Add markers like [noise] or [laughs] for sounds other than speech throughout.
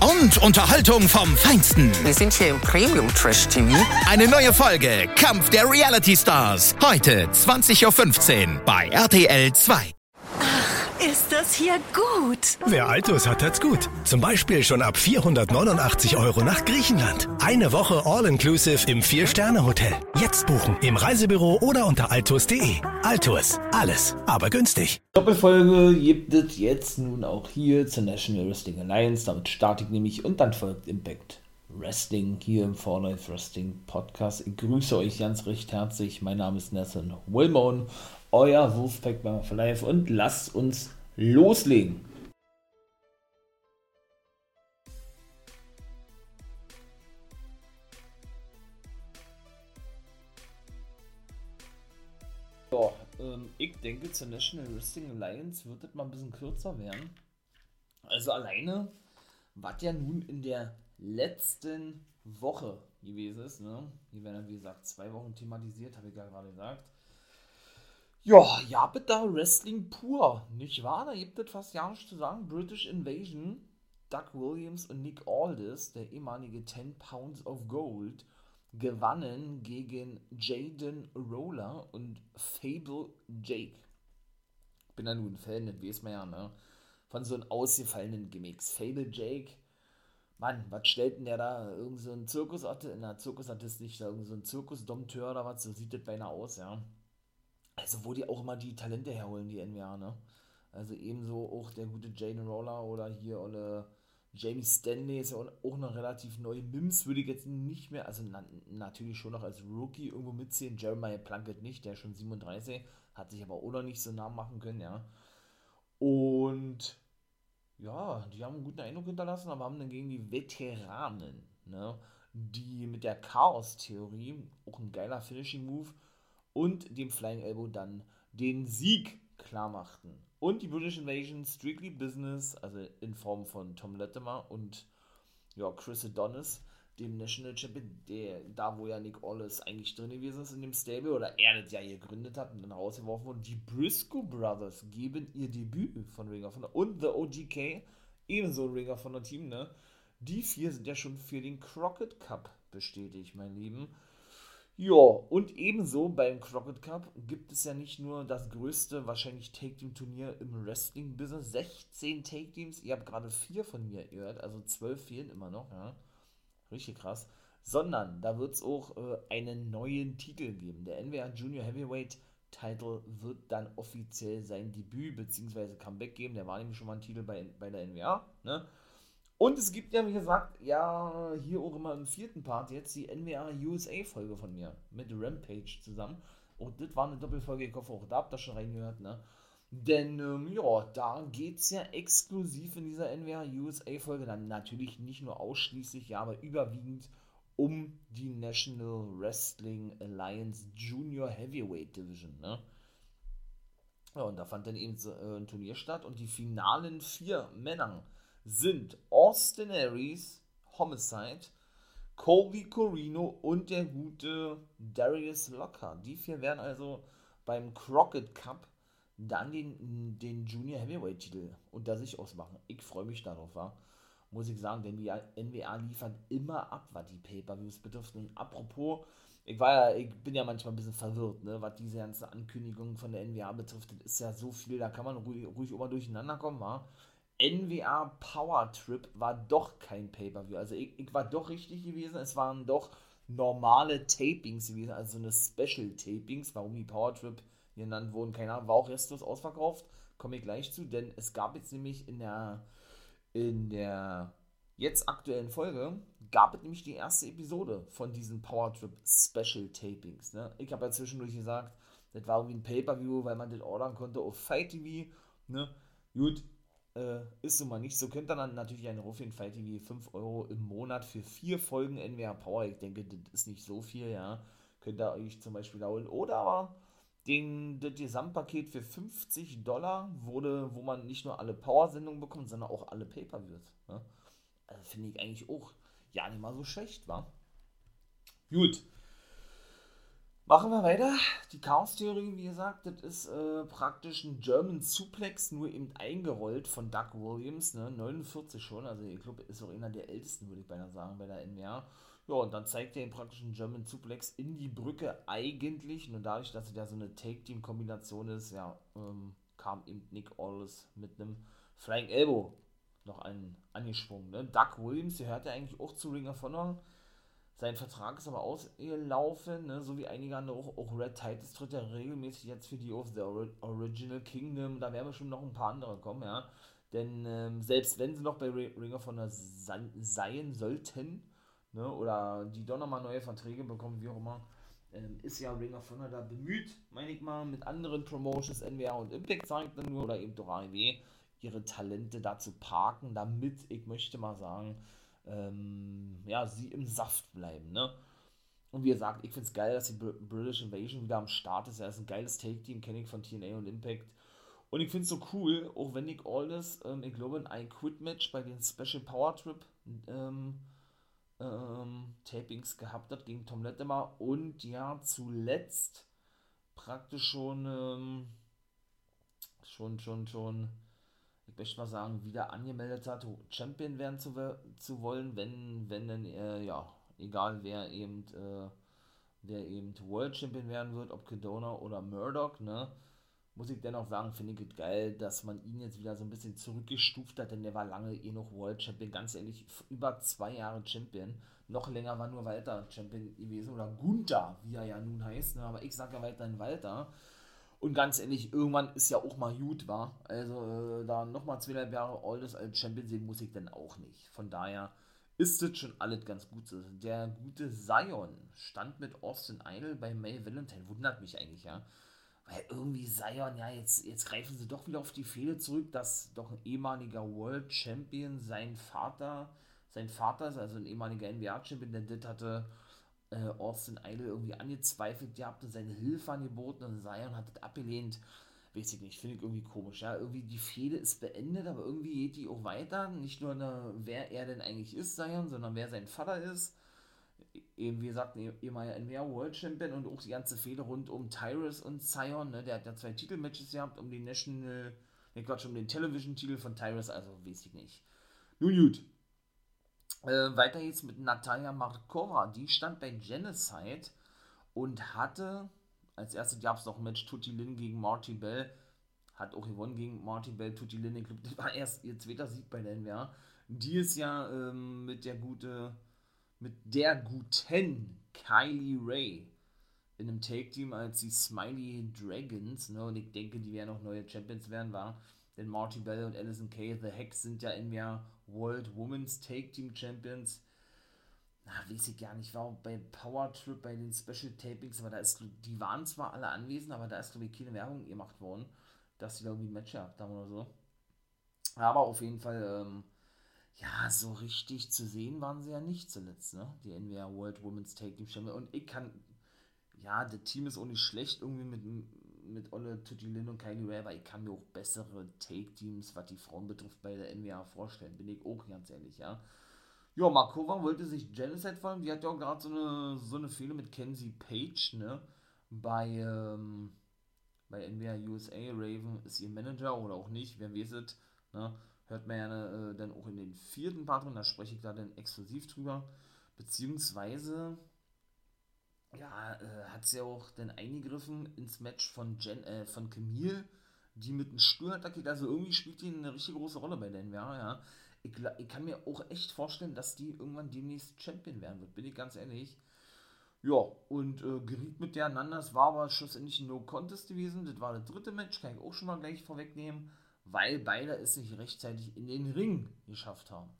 Und Unterhaltung vom Feinsten. Wir sind hier im Premium Trash TV. Eine neue Folge Kampf der Reality Stars. Heute 20.15 Uhr bei RTL 2. Ist das hier gut? Wer Altus hat, hat's gut. Zum Beispiel schon ab 489 Euro nach Griechenland. Eine Woche All-Inclusive im Vier-Sterne-Hotel. Jetzt buchen im Reisebüro oder unter altus.de. Altus, alles, aber günstig. Doppelfolge gibt es jetzt nun auch hier zur National Wrestling Alliance. Damit starte ich nämlich und dann folgt Impact Wrestling hier im For Life Wrestling Podcast. Ich grüße euch ganz recht herzlich. Mein Name ist Nathan Wilmon euer Wolfpack for Life und lasst uns loslegen. Ja, ähm, ich denke, zur National Wrestling Alliance wird es mal ein bisschen kürzer werden. Also alleine, was ja nun in der letzten Woche gewesen ist, ne? Hier werden, wie gesagt, zwei Wochen thematisiert, habe ich ja gerade gesagt. Ja, ja, bitte Wrestling pur, nicht wahr? Da gibt es fast gar nichts zu sagen. British Invasion, Doug Williams und Nick Aldis, der ehemalige 10 Pounds of Gold, gewannen gegen Jaden Roller und Fable Jake. Ich bin ja nun ein Fan, das weiß man ja, ne? Von so einem ausgefallenen Gimmicks. Fable Jake, Mann, was stellt denn der da? Irgend so ein Zirkusartist, na, Zirkusartist nicht, irgend so ein Zirkusdompteur oder was, so sieht das beinahe aus, ja. Also, wo die auch immer die Talente herholen, die NWA, ne? Also, ebenso auch der gute Jane Roller oder hier oder Jamie Stanley ist ja auch noch relativ neu. Mims würde ich jetzt nicht mehr, also na, natürlich schon noch als Rookie irgendwo mitziehen. Jeremiah Plunkett nicht, der ist schon 37, hat sich aber auch noch nicht so Namen machen können, ja. Und ja, die haben einen guten Eindruck hinterlassen, aber haben dann gegen die Veteranen, ne, die mit der Chaos-Theorie, auch ein geiler Finishing-Move, und dem Flying Elbow dann den Sieg klar machten. Und die British Invasion Strictly Business, also in Form von Tom Latimer und ja, Chris Adonis, dem National Champion, der, da wo ja Nick Aldis eigentlich drin gewesen ist in dem Stable oder er das ja gegründet hat und dann rausgeworfen wurde. Die Briscoe Brothers geben ihr Debüt von Ring of Honor und The OGK, ebenso Ring of Honor Team, ne? Die vier sind ja schon für den Crockett Cup bestätigt, mein Lieben. Ja, und ebenso beim Crockett Cup gibt es ja nicht nur das größte, wahrscheinlich Take-Team-Turnier im Wrestling-Business. 16 Take-Teams, ihr habt gerade vier von mir gehört, also 12 fehlen immer noch, ja. Richtig krass. Sondern da wird es auch äh, einen neuen Titel geben. Der NWA Junior Heavyweight Title wird dann offiziell sein Debüt bzw. Comeback geben. Der war nämlich schon mal ein Titel bei, bei der NWA, ne? Und es gibt ja, wie gesagt, ja, hier auch immer im vierten Part jetzt die NWA USA-Folge von mir mit Rampage zusammen. Und das war eine Doppelfolge, ich hoffe auch da habt ihr schon reingehört, ne? Denn, ähm, ja, da geht es ja exklusiv in dieser NWA USA-Folge dann natürlich nicht nur ausschließlich, ja, aber überwiegend um die National Wrestling Alliance Junior Heavyweight Division, ne? Ja, und da fand dann eben äh, ein Turnier statt und die finalen vier Männer sind Austin Aries, Homicide, Colby Corino und der gute Darius Locker. Die vier werden also beim Crockett Cup dann den, den Junior Heavyweight Titel unter sich ausmachen. Ich freue mich darauf, war. Muss ich sagen, denn die NWA liefert immer ab, was die Pay-Per-Views betrifft. Und apropos, ich war ja, ich bin ja manchmal ein bisschen verwirrt, ne, was diese ganze Ankündigung von der NWA betrifft. Das ist ja so viel, da kann man ruhig, ruhig immer durcheinander kommen, war. NWA Power Trip war doch kein Pay-Per-View. Also ich, ich, war doch richtig gewesen. Es waren doch normale Tapings gewesen, also eine Special Tapings. Warum die Power Trip genannt wurden, keine Ahnung, war auch restlos ausverkauft. Komme ich gleich zu, denn es gab jetzt nämlich in der in der jetzt aktuellen Folge gab es nämlich die erste Episode von diesen Power Trip Special Tapings. Ne? Ich habe ja zwischendurch gesagt, das war irgendwie ein Pay-Per-View, weil man das ordern konnte auf Fight TV. Ne? Gut, äh, ist mal nicht so. Könnt ihr dann natürlich eine Ruffian Fight TV 5 Euro im Monat für vier Folgen NWR Power. Ich denke, das ist nicht so viel, ja. Könnt ihr euch zum Beispiel holen. Oder aber den, das Gesamtpaket für 50 Dollar wurde, wo man nicht nur alle Power-Sendungen bekommt, sondern auch alle Pay-Per-Views. Ne? Also finde ich eigentlich auch ja nicht mal so schlecht, war. Gut. Machen wir weiter. Die Chaos-Theorie, wie gesagt, das ist äh, praktisch ein German Suplex, nur eben eingerollt von Doug Williams, ne? 49 schon, also ich glaube, ist auch einer der ältesten, würde ich beinahe sagen, bei der NWR. Ja, und dann zeigt er ihn praktisch einen German Suplex in die Brücke eigentlich, nur dadurch, dass es ja so eine Take-Team-Kombination ist, ja, ähm, kam eben Nick Aldis mit einem Flying Elbow noch einen angesprungen. Ne? Doug Williams, der hört ja eigentlich auch zu Ring of Honor, sein Vertrag ist aber ausgelaufen, ne? so wie einige andere auch. Auch Red Titus tritt ja regelmäßig jetzt für die of the Original Kingdom. Da werden bestimmt noch ein paar andere kommen, ja. Denn ähm, selbst wenn sie noch bei Ring of Honor sein sollten, ne? oder die doch nochmal neue Verträge bekommen, wie auch immer, ähm, ist ja Ring of Honor da bemüht, meine ich mal, mit anderen Promotions, NWR und Impact, sage ich dann nur, oder eben doch AEW, ihre Talente da zu parken, damit, ich möchte mal sagen, ähm, ja, sie im Saft bleiben, ne? Und wie gesagt, ich finde es geil, dass die British Invasion wieder am Start ist. Er ist ein geiles Take-Team, kenne ich von TNA und Impact. Und ich finde es so cool, auch wenn Nick Aldis, ähm, ich glaube, ein I-Quit-Match bei den Special Power Trip ähm, ähm, Tapings gehabt hat gegen Tom Latimer und ja, zuletzt praktisch schon, ähm, schon, schon, schon ich möchte mal sagen, wieder angemeldet hat, Champion werden zu, zu wollen, wenn, wenn dann, äh, ja, egal wer eben, äh, wer eben World Champion werden wird, ob Kedona oder Murdoch, ne, muss ich dennoch sagen, finde ich es geil, dass man ihn jetzt wieder so ein bisschen zurückgestuft hat, denn der war lange eh noch World Champion, ganz ehrlich, über zwei Jahre Champion. Noch länger war nur Walter Champion gewesen oder Gunther, wie er ja nun heißt, ne? aber ich sage ja weiterhin Walter. Und ganz ehrlich, irgendwann ist ja auch mal gut, war. Also äh, da nochmal zweieinhalb Jahre Oldes als Champion sehen muss ich dann auch nicht. Von daher ist das schon alles ganz gut. Der gute Zion stand mit Austin Idol bei May Valentine. Wundert mich eigentlich, ja. Weil irgendwie Zion, ja, jetzt, jetzt greifen sie doch wieder auf die Fehler zurück, dass doch ein ehemaliger World Champion sein Vater, sein Vater ist, also ein ehemaliger NBA-Champion, der das hatte äh, Austin Idol irgendwie angezweifelt gehabt und seine Hilfe angeboten und Zion hat das abgelehnt. Weiß ich nicht, finde ich irgendwie komisch. Ja, irgendwie die Fehde ist beendet, aber irgendwie geht die auch weiter. Nicht nur, eine, wer er denn eigentlich ist, Zion, sondern wer sein Vater ist. Eben, wie gesagt, ehemaliger NWA World Champion und auch die ganze Fehde rund um Tyrus und Zion. Ne? Der hat ja zwei Titelmatches gehabt, um den National, ne Quatsch, um den Television-Titel von Tyrus, also weiß ich nicht. Nun gut, äh, weiter geht's mit Natalia Markova. Die stand bei Genocide und hatte, als erstes gab es noch ein Match Tutti Lin gegen Marty Bell. Hat auch gewonnen gegen Marty Bell, Tutti Lin. Ich glaube, [laughs] das war erst ihr zweiter Sieg bei der NWA. Die ist ja ähm, mit der gute, mit der guten Kylie Ray in einem Take-Team als die Smiley Dragons. Ne? Und ich denke, die werden auch neue Champions werden, war. Denn Marty Bell und Alison Kay, The Hex, sind ja in World Women's Take Team Champions. Na, weiß ich gar nicht, war auch bei Power Trip, bei den Special Tapings, aber da ist, die waren zwar alle anwesend, aber da ist, glaube ich, keine Werbung gemacht worden, dass sie da irgendwie ein Match gehabt haben oder so. Aber auf jeden Fall, ähm, ja, so richtig zu sehen waren sie ja nicht zuletzt, ne? Die NWA World Women's Take Team Champion. Und ich kann, ja, das Team ist auch nicht schlecht irgendwie mit, mit Olle Tutilin und Kylie Ray, aber ich kann mir auch bessere Take-Teams, was die Frauen betrifft, bei der NWA vorstellen, bin ich auch ganz ehrlich, ja. Ja, Markova wollte sich Genocide fallen, die hat ja auch gerade so eine, so eine Fehler mit Kenzie Page, ne, bei, ähm, bei NWA USA, Raven ist ihr Manager oder auch nicht, wer weiß es, ne, hört man ja äh, dann auch in den vierten Part drin, da spreche ich da dann exklusiv drüber, beziehungsweise ja, äh, hat sie auch dann eingegriffen ins Match von, Jen, äh, von Camille, die mit einem Stuhl geht. Also irgendwie spielt die eine richtig große Rolle bei den ja, ja. Ich, ich, kann mir auch echt vorstellen, dass die irgendwann demnächst Champion werden wird, bin ich ganz ehrlich. Ja, und äh, geriet mit der aneinander. Es war aber schlussendlich ein No-Contest gewesen. Das war das dritte Match, kann ich auch schon mal gleich vorwegnehmen, weil beide es nicht rechtzeitig in den Ring geschafft haben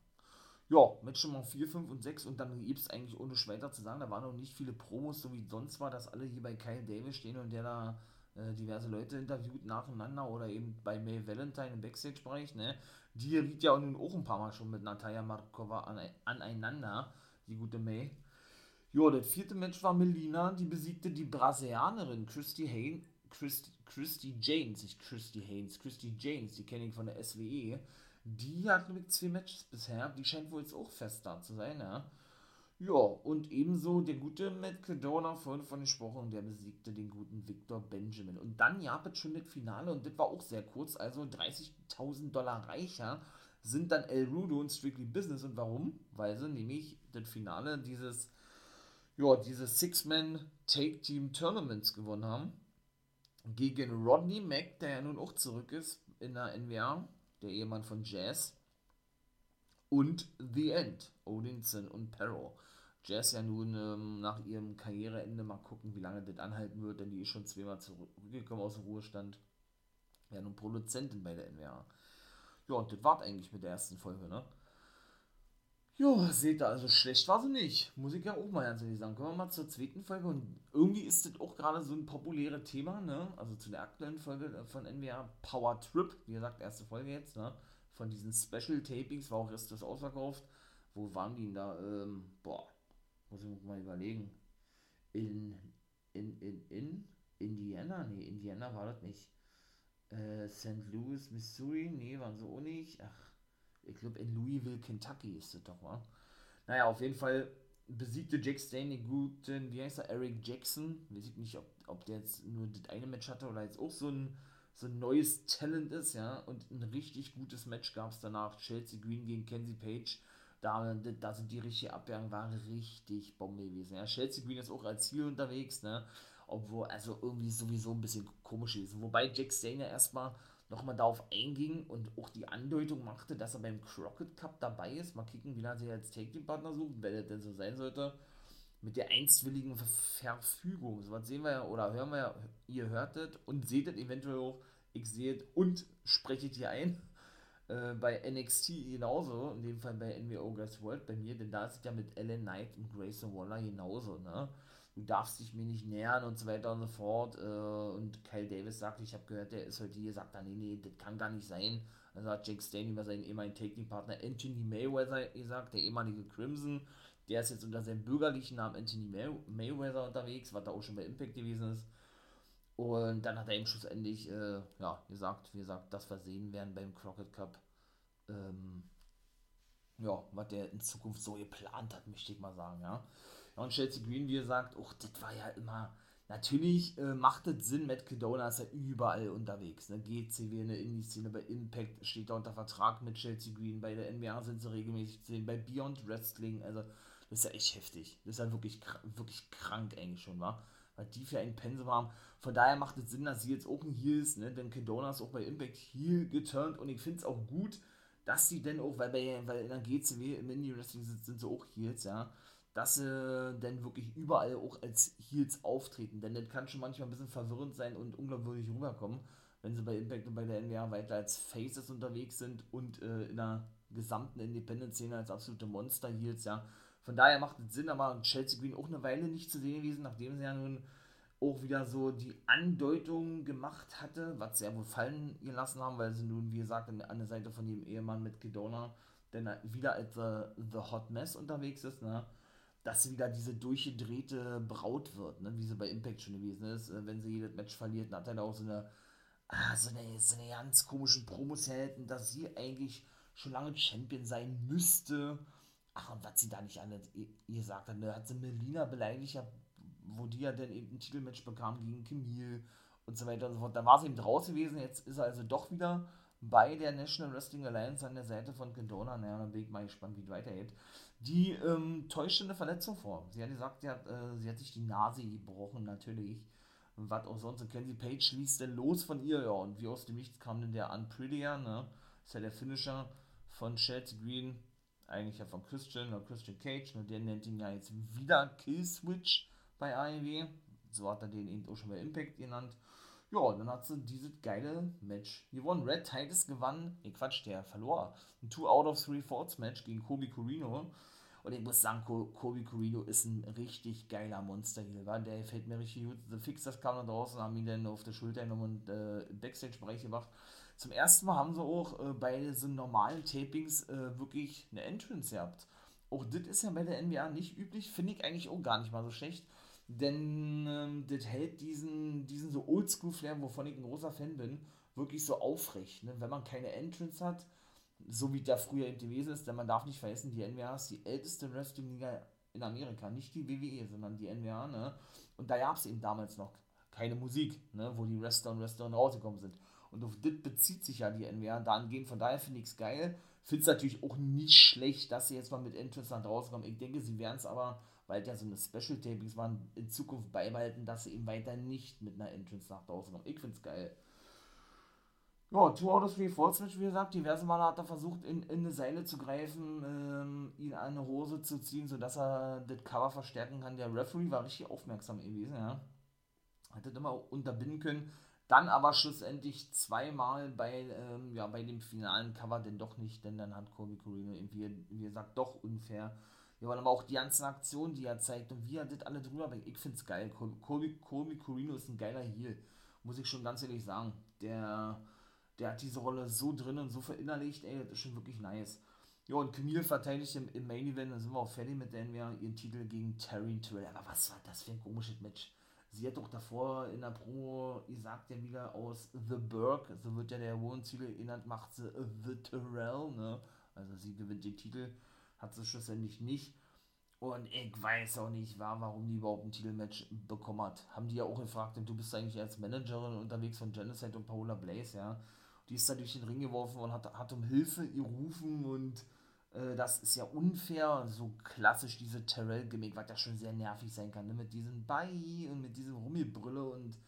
ja, Match Nummer 4, 5 und 6 und dann gibt es eigentlich ohne weiter zu sagen, da waren noch nicht viele Promos, so wie sonst war, dass alle hier bei Kyle Davis stehen und der da äh, diverse Leute interviewt nacheinander oder eben bei May Valentine im Backstage-Bereich, ne? Die riet ja nun auch ein paar Mal schon mit Natalia Markova aneinander, die gute May. Ja, das vierte Match war Melina, die besiegte die Brasilianerin Christy Haynes, Christy, Christy James, nicht Christy Haynes, Christy James, die kenne ich von der SWE. Die hat nämlich zwei Matches bisher, die scheint wohl jetzt auch fest da zu sein, ja. Ja, und ebenso der gute Matt Cadona, vorhin von gesprochen, der besiegte den guten Victor Benjamin. Und dann gab es schon das Finale und das war auch sehr kurz, also 30.000 Dollar reicher sind dann El Rudo und Strictly Business. Und warum? Weil sie nämlich das Finale dieses, ja, dieses Six-Man Take Team Tournaments gewonnen haben. Gegen Rodney Mack, der ja nun auch zurück ist in der NWA, der Ehemann von Jazz. Und The End, Odinson und Perro. Jazz ja nun ähm, nach ihrem Karriereende mal gucken, wie lange das anhalten wird, denn die ist schon zweimal zurückgekommen aus dem Ruhestand. Ja, nun Produzentin bei der NWA. Ja, und das war eigentlich mit der ersten Folge, ne? Ja, seht ihr, also schlecht war sie nicht. Muss ich ja auch mal ganz ehrlich sagen. Kommen wir mal zur zweiten Folge. Und irgendwie ist das auch gerade so ein populäres Thema, ne? Also zu der aktuellen Folge von NWA Power Trip. Wie gesagt, erste Folge jetzt, ne? Von diesen Special Tapings war auch erst das ausverkauft. Wo waren die denn da? Ähm, boah, muss ich mal überlegen. In, in, in, in Indiana? Nee, Indiana war das nicht. Äh, St. Louis, Missouri? Nee, waren so auch nicht. Ach, ich glaube in Louisville, Kentucky ist das doch, wa? Naja, auf jeden Fall besiegte Jack Stain den guten, wie heißt er, Eric Jackson. Weiß ich nicht, ob, ob der jetzt nur das eine Match hatte oder jetzt auch so ein, so ein neues Talent ist, ja. Und ein richtig gutes Match gab es danach. Chelsea Green gegen Kenzie Page da, da sind die richtige Abwehrung war richtig Bombe gewesen. Ja, Chelsea Green ist auch als Ziel unterwegs, ne? Obwohl, also irgendwie sowieso ein bisschen komisch ist. Wobei Jack Steiner erstmal nochmal darauf einging und auch die Andeutung machte, dass er beim Crockett Cup dabei ist. Mal kicken, wie lange sich als Take-Team-Partner sucht, wenn er denn so sein sollte. Mit der einstwilligen Verfügung. So was sehen wir ja oder hören wir ja, ihr hört es und seht es eventuell auch. Ich sehe es und spreche es hier ein. Äh, bei NXT genauso, in dem Fall bei NWO Guys World bei mir, denn da ist es ja mit Ellen Knight und Grayson Waller genauso, ne? Du darfst dich mir nicht nähern und so weiter und so fort. Äh, und Kyle Davis sagt, ich habe gehört, der ist heute hier, sagt dann, nee, nee, das kann gar nicht sein. Also hat Jake Stanley über seinen ehemaligen Taking-Partner Anthony Mayweather gesagt, der ehemalige Crimson, der ist jetzt unter seinem bürgerlichen Namen Anthony May Mayweather unterwegs, was da auch schon bei Impact gewesen ist. Und dann hat er eben schlussendlich äh, ja, gesagt, wie gesagt, dass wir sehen werden beim Crockett Cup. Ähm, ja, was der in Zukunft so geplant hat, möchte ich mal sagen, ja. Und Chelsea Green, wie gesagt, auch das war ja immer, natürlich äh, macht es Sinn, Matt Cadona ist ja überall unterwegs, ne, GCW in der Indie-Szene, bei Impact steht er unter Vertrag mit Chelsea Green, bei der NBA sind sie regelmäßig zu sehen, bei Beyond Wrestling, also das ist ja echt heftig, das ist ja wirklich, wirklich krank eigentlich schon, war was die für ein Pensum haben. Von daher macht es Sinn, dass sie jetzt ein Heel ist, ne? denn Kedona ist auch bei Impact Heel geturnt und ich finde es auch gut, dass sie denn auch, weil, bei, weil in der GCW im Indie-Wrestling sind, sind sie auch Heels, ja, dass sie denn wirklich überall auch als Heels auftreten, denn das kann schon manchmal ein bisschen verwirrend sein und unglaubwürdig rüberkommen, wenn sie bei Impact und bei der NWA weiter als Faces unterwegs sind und äh, in der gesamten Independent-Szene als absolute Monster-Heels, ja, von daher macht es Sinn, aber Chelsea Green auch eine Weile nicht zu sehen gewesen, nachdem sie ja nun auch wieder so die Andeutung gemacht hatte, was sie ja wohl fallen gelassen haben, weil sie nun, wie gesagt, an der Seite von dem Ehemann mit Gedona denn wieder als uh, The Hot Mess unterwegs ist, ne? Dass sie wieder diese durchgedrehte Braut wird, ne? wie sie bei Impact schon gewesen ist. Äh, wenn sie jedes Match verliert, dann hat er auch so eine, ah, so eine, so eine ganz komischen Promos hält, dass sie eigentlich schon lange Champion sein müsste Ach, und was sie da nicht alle gesagt hat, ne, hat sie Melina beleidigt, wo die ja dann eben ein Titelmatch bekam gegen Camille und so weiter und so fort. Da war sie eben draus gewesen, jetzt ist er also doch wieder bei der National Wrestling Alliance an der Seite von Kendona. Naja, dann bin ich mal gespannt, wie es weitergeht. Die ähm, täuschte eine Verletzung vor. Sie hat gesagt, sie hat, äh, sie hat sich die Nase gebrochen, natürlich. Und was auch sonst. Und Kenzie Page ließ denn los von ihr, ja. Und wie aus dem Nichts kam denn der Unprettier, ne? Ist ja der Finisher von Chelsea Green eigentlich ja von Christian oder Christian Cage, nur der nennt ihn ja jetzt wieder Killswitch bei AEW. So hat er den eben auch schon bei Impact genannt. Ja, dann hat sie dieses geile Match gewonnen. Red Titus gewann, ne Quatsch, der verlor. Ein 2 out of 3 Falls Match gegen Kobe Corino. Und ich muss sagen, Kobe Corino ist ein richtig geiler Monster hier, war. Der fällt mir richtig gut. The Fixers kam da draußen, haben ihn dann auf der Schulter genommen und äh, Backstage-Bereich gemacht. Zum ersten Mal haben sie auch äh, bei so normalen Tapings äh, wirklich eine Entrance gehabt. Auch das ist ja bei der NBA nicht üblich, finde ich eigentlich auch gar nicht mal so schlecht. Denn ähm, das hält diesen, diesen so Oldschool-Flair, wovon ich ein großer Fan bin, wirklich so aufrecht. Ne? Wenn man keine Entrance hat, so wie der früher eben gewesen ist, denn man darf nicht vergessen, die NBA ist die älteste Wrestling-Liga in Amerika, nicht die WWE, sondern die NBA, ne? Und da gab es eben damals noch keine Musik, ne? wo die Wrestler und Wrestlerinnen rausgekommen sind. Und auf das bezieht sich ja die NBA dahingehend, von daher finde ich es geil. Finde es natürlich auch nicht schlecht, dass sie jetzt mal mit Entrance dann rauskommen. Ich denke, sie werden es aber, weil ja so eine Special-Tapings waren, in Zukunft beibehalten, dass sie eben weiter nicht mit einer Entrance nach draußen kommen. Ich finde es geil. Ja, Two Out of Three Falls Match, wie gesagt, diverse Male hat er versucht, in, in eine Seile zu greifen, ähm, ihn an eine Hose zu ziehen, sodass er das Cover verstärken kann. Der Referee war richtig aufmerksam gewesen, ja. Hat das immer unterbinden können. Dann aber schlussendlich zweimal bei, ähm, ja, bei dem finalen Cover denn doch nicht, denn dann hat Colby Corino irgendwie, wie gesagt, doch unfair. Ja, aber auch die ganzen Aktionen, die er zeigt und wie er das alle drüber bringt. Ich finde es geil. Colby, Colby Corino ist ein geiler Heel. Muss ich schon ganz ehrlich sagen. Der der hat diese Rolle so drin und so verinnerlicht, ey, das ist schon wirklich nice. Ja, und Camille verteidigt im, im Main Event, dann sind wir auch fertig mit der wir ihren Titel gegen Terry Terrell. Aber was war das für ein komisches Match? Sie hat doch davor in der Promo gesagt, ja wieder aus The Burg, so wird ja der hohen Ziel erinnert, macht sie The Terrell, ne? Also sie gewinnt den Titel, hat sie schlussendlich nicht. Und ich weiß auch nicht, warum die überhaupt ein Titelmatch bekommen hat. Haben die ja auch gefragt, du bist eigentlich als Managerin unterwegs von Genocide und Paola Blaze, ja die ist da durch den Ring geworfen und hat, hat um Hilfe gerufen und äh, das ist ja unfair. So klassisch diese Terrell-Gimmick, was ja schon sehr nervig sein kann, ne? mit diesem Bye und mit diesem Rummelbrille und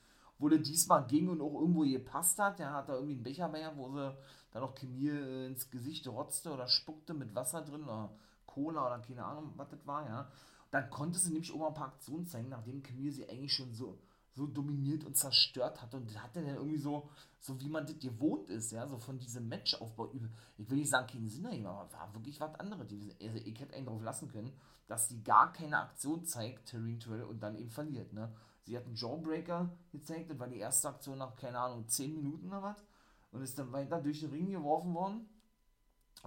wo der diesmal ging und auch irgendwo gepasst hat, der hat da irgendwie einen Becher mehr, wo sie dann noch Chemie äh, ins Gesicht rotzte oder spuckte mit Wasser drin oder Cola oder keine Ahnung, was das war, ja. dann konnte sie nämlich auch mal ein paar Aktionen zeigen, nachdem Chemie sie eigentlich schon so so dominiert und zerstört hat und hat er dann irgendwie so, so wie man das gewohnt ist, ja, so von diesem Matchaufbau ich will nicht sagen, keinen Sinn ergeben, aber war wirklich was anderes. Also ich hätte einen drauf lassen können, dass sie gar keine Aktion zeigt, Terrine Terrell, und dann eben verliert, ne. Sie hat einen Jawbreaker gezeigt, das war die erste Aktion nach, keine Ahnung, 10 Minuten oder was, und ist dann weiter durch den Ring geworfen worden.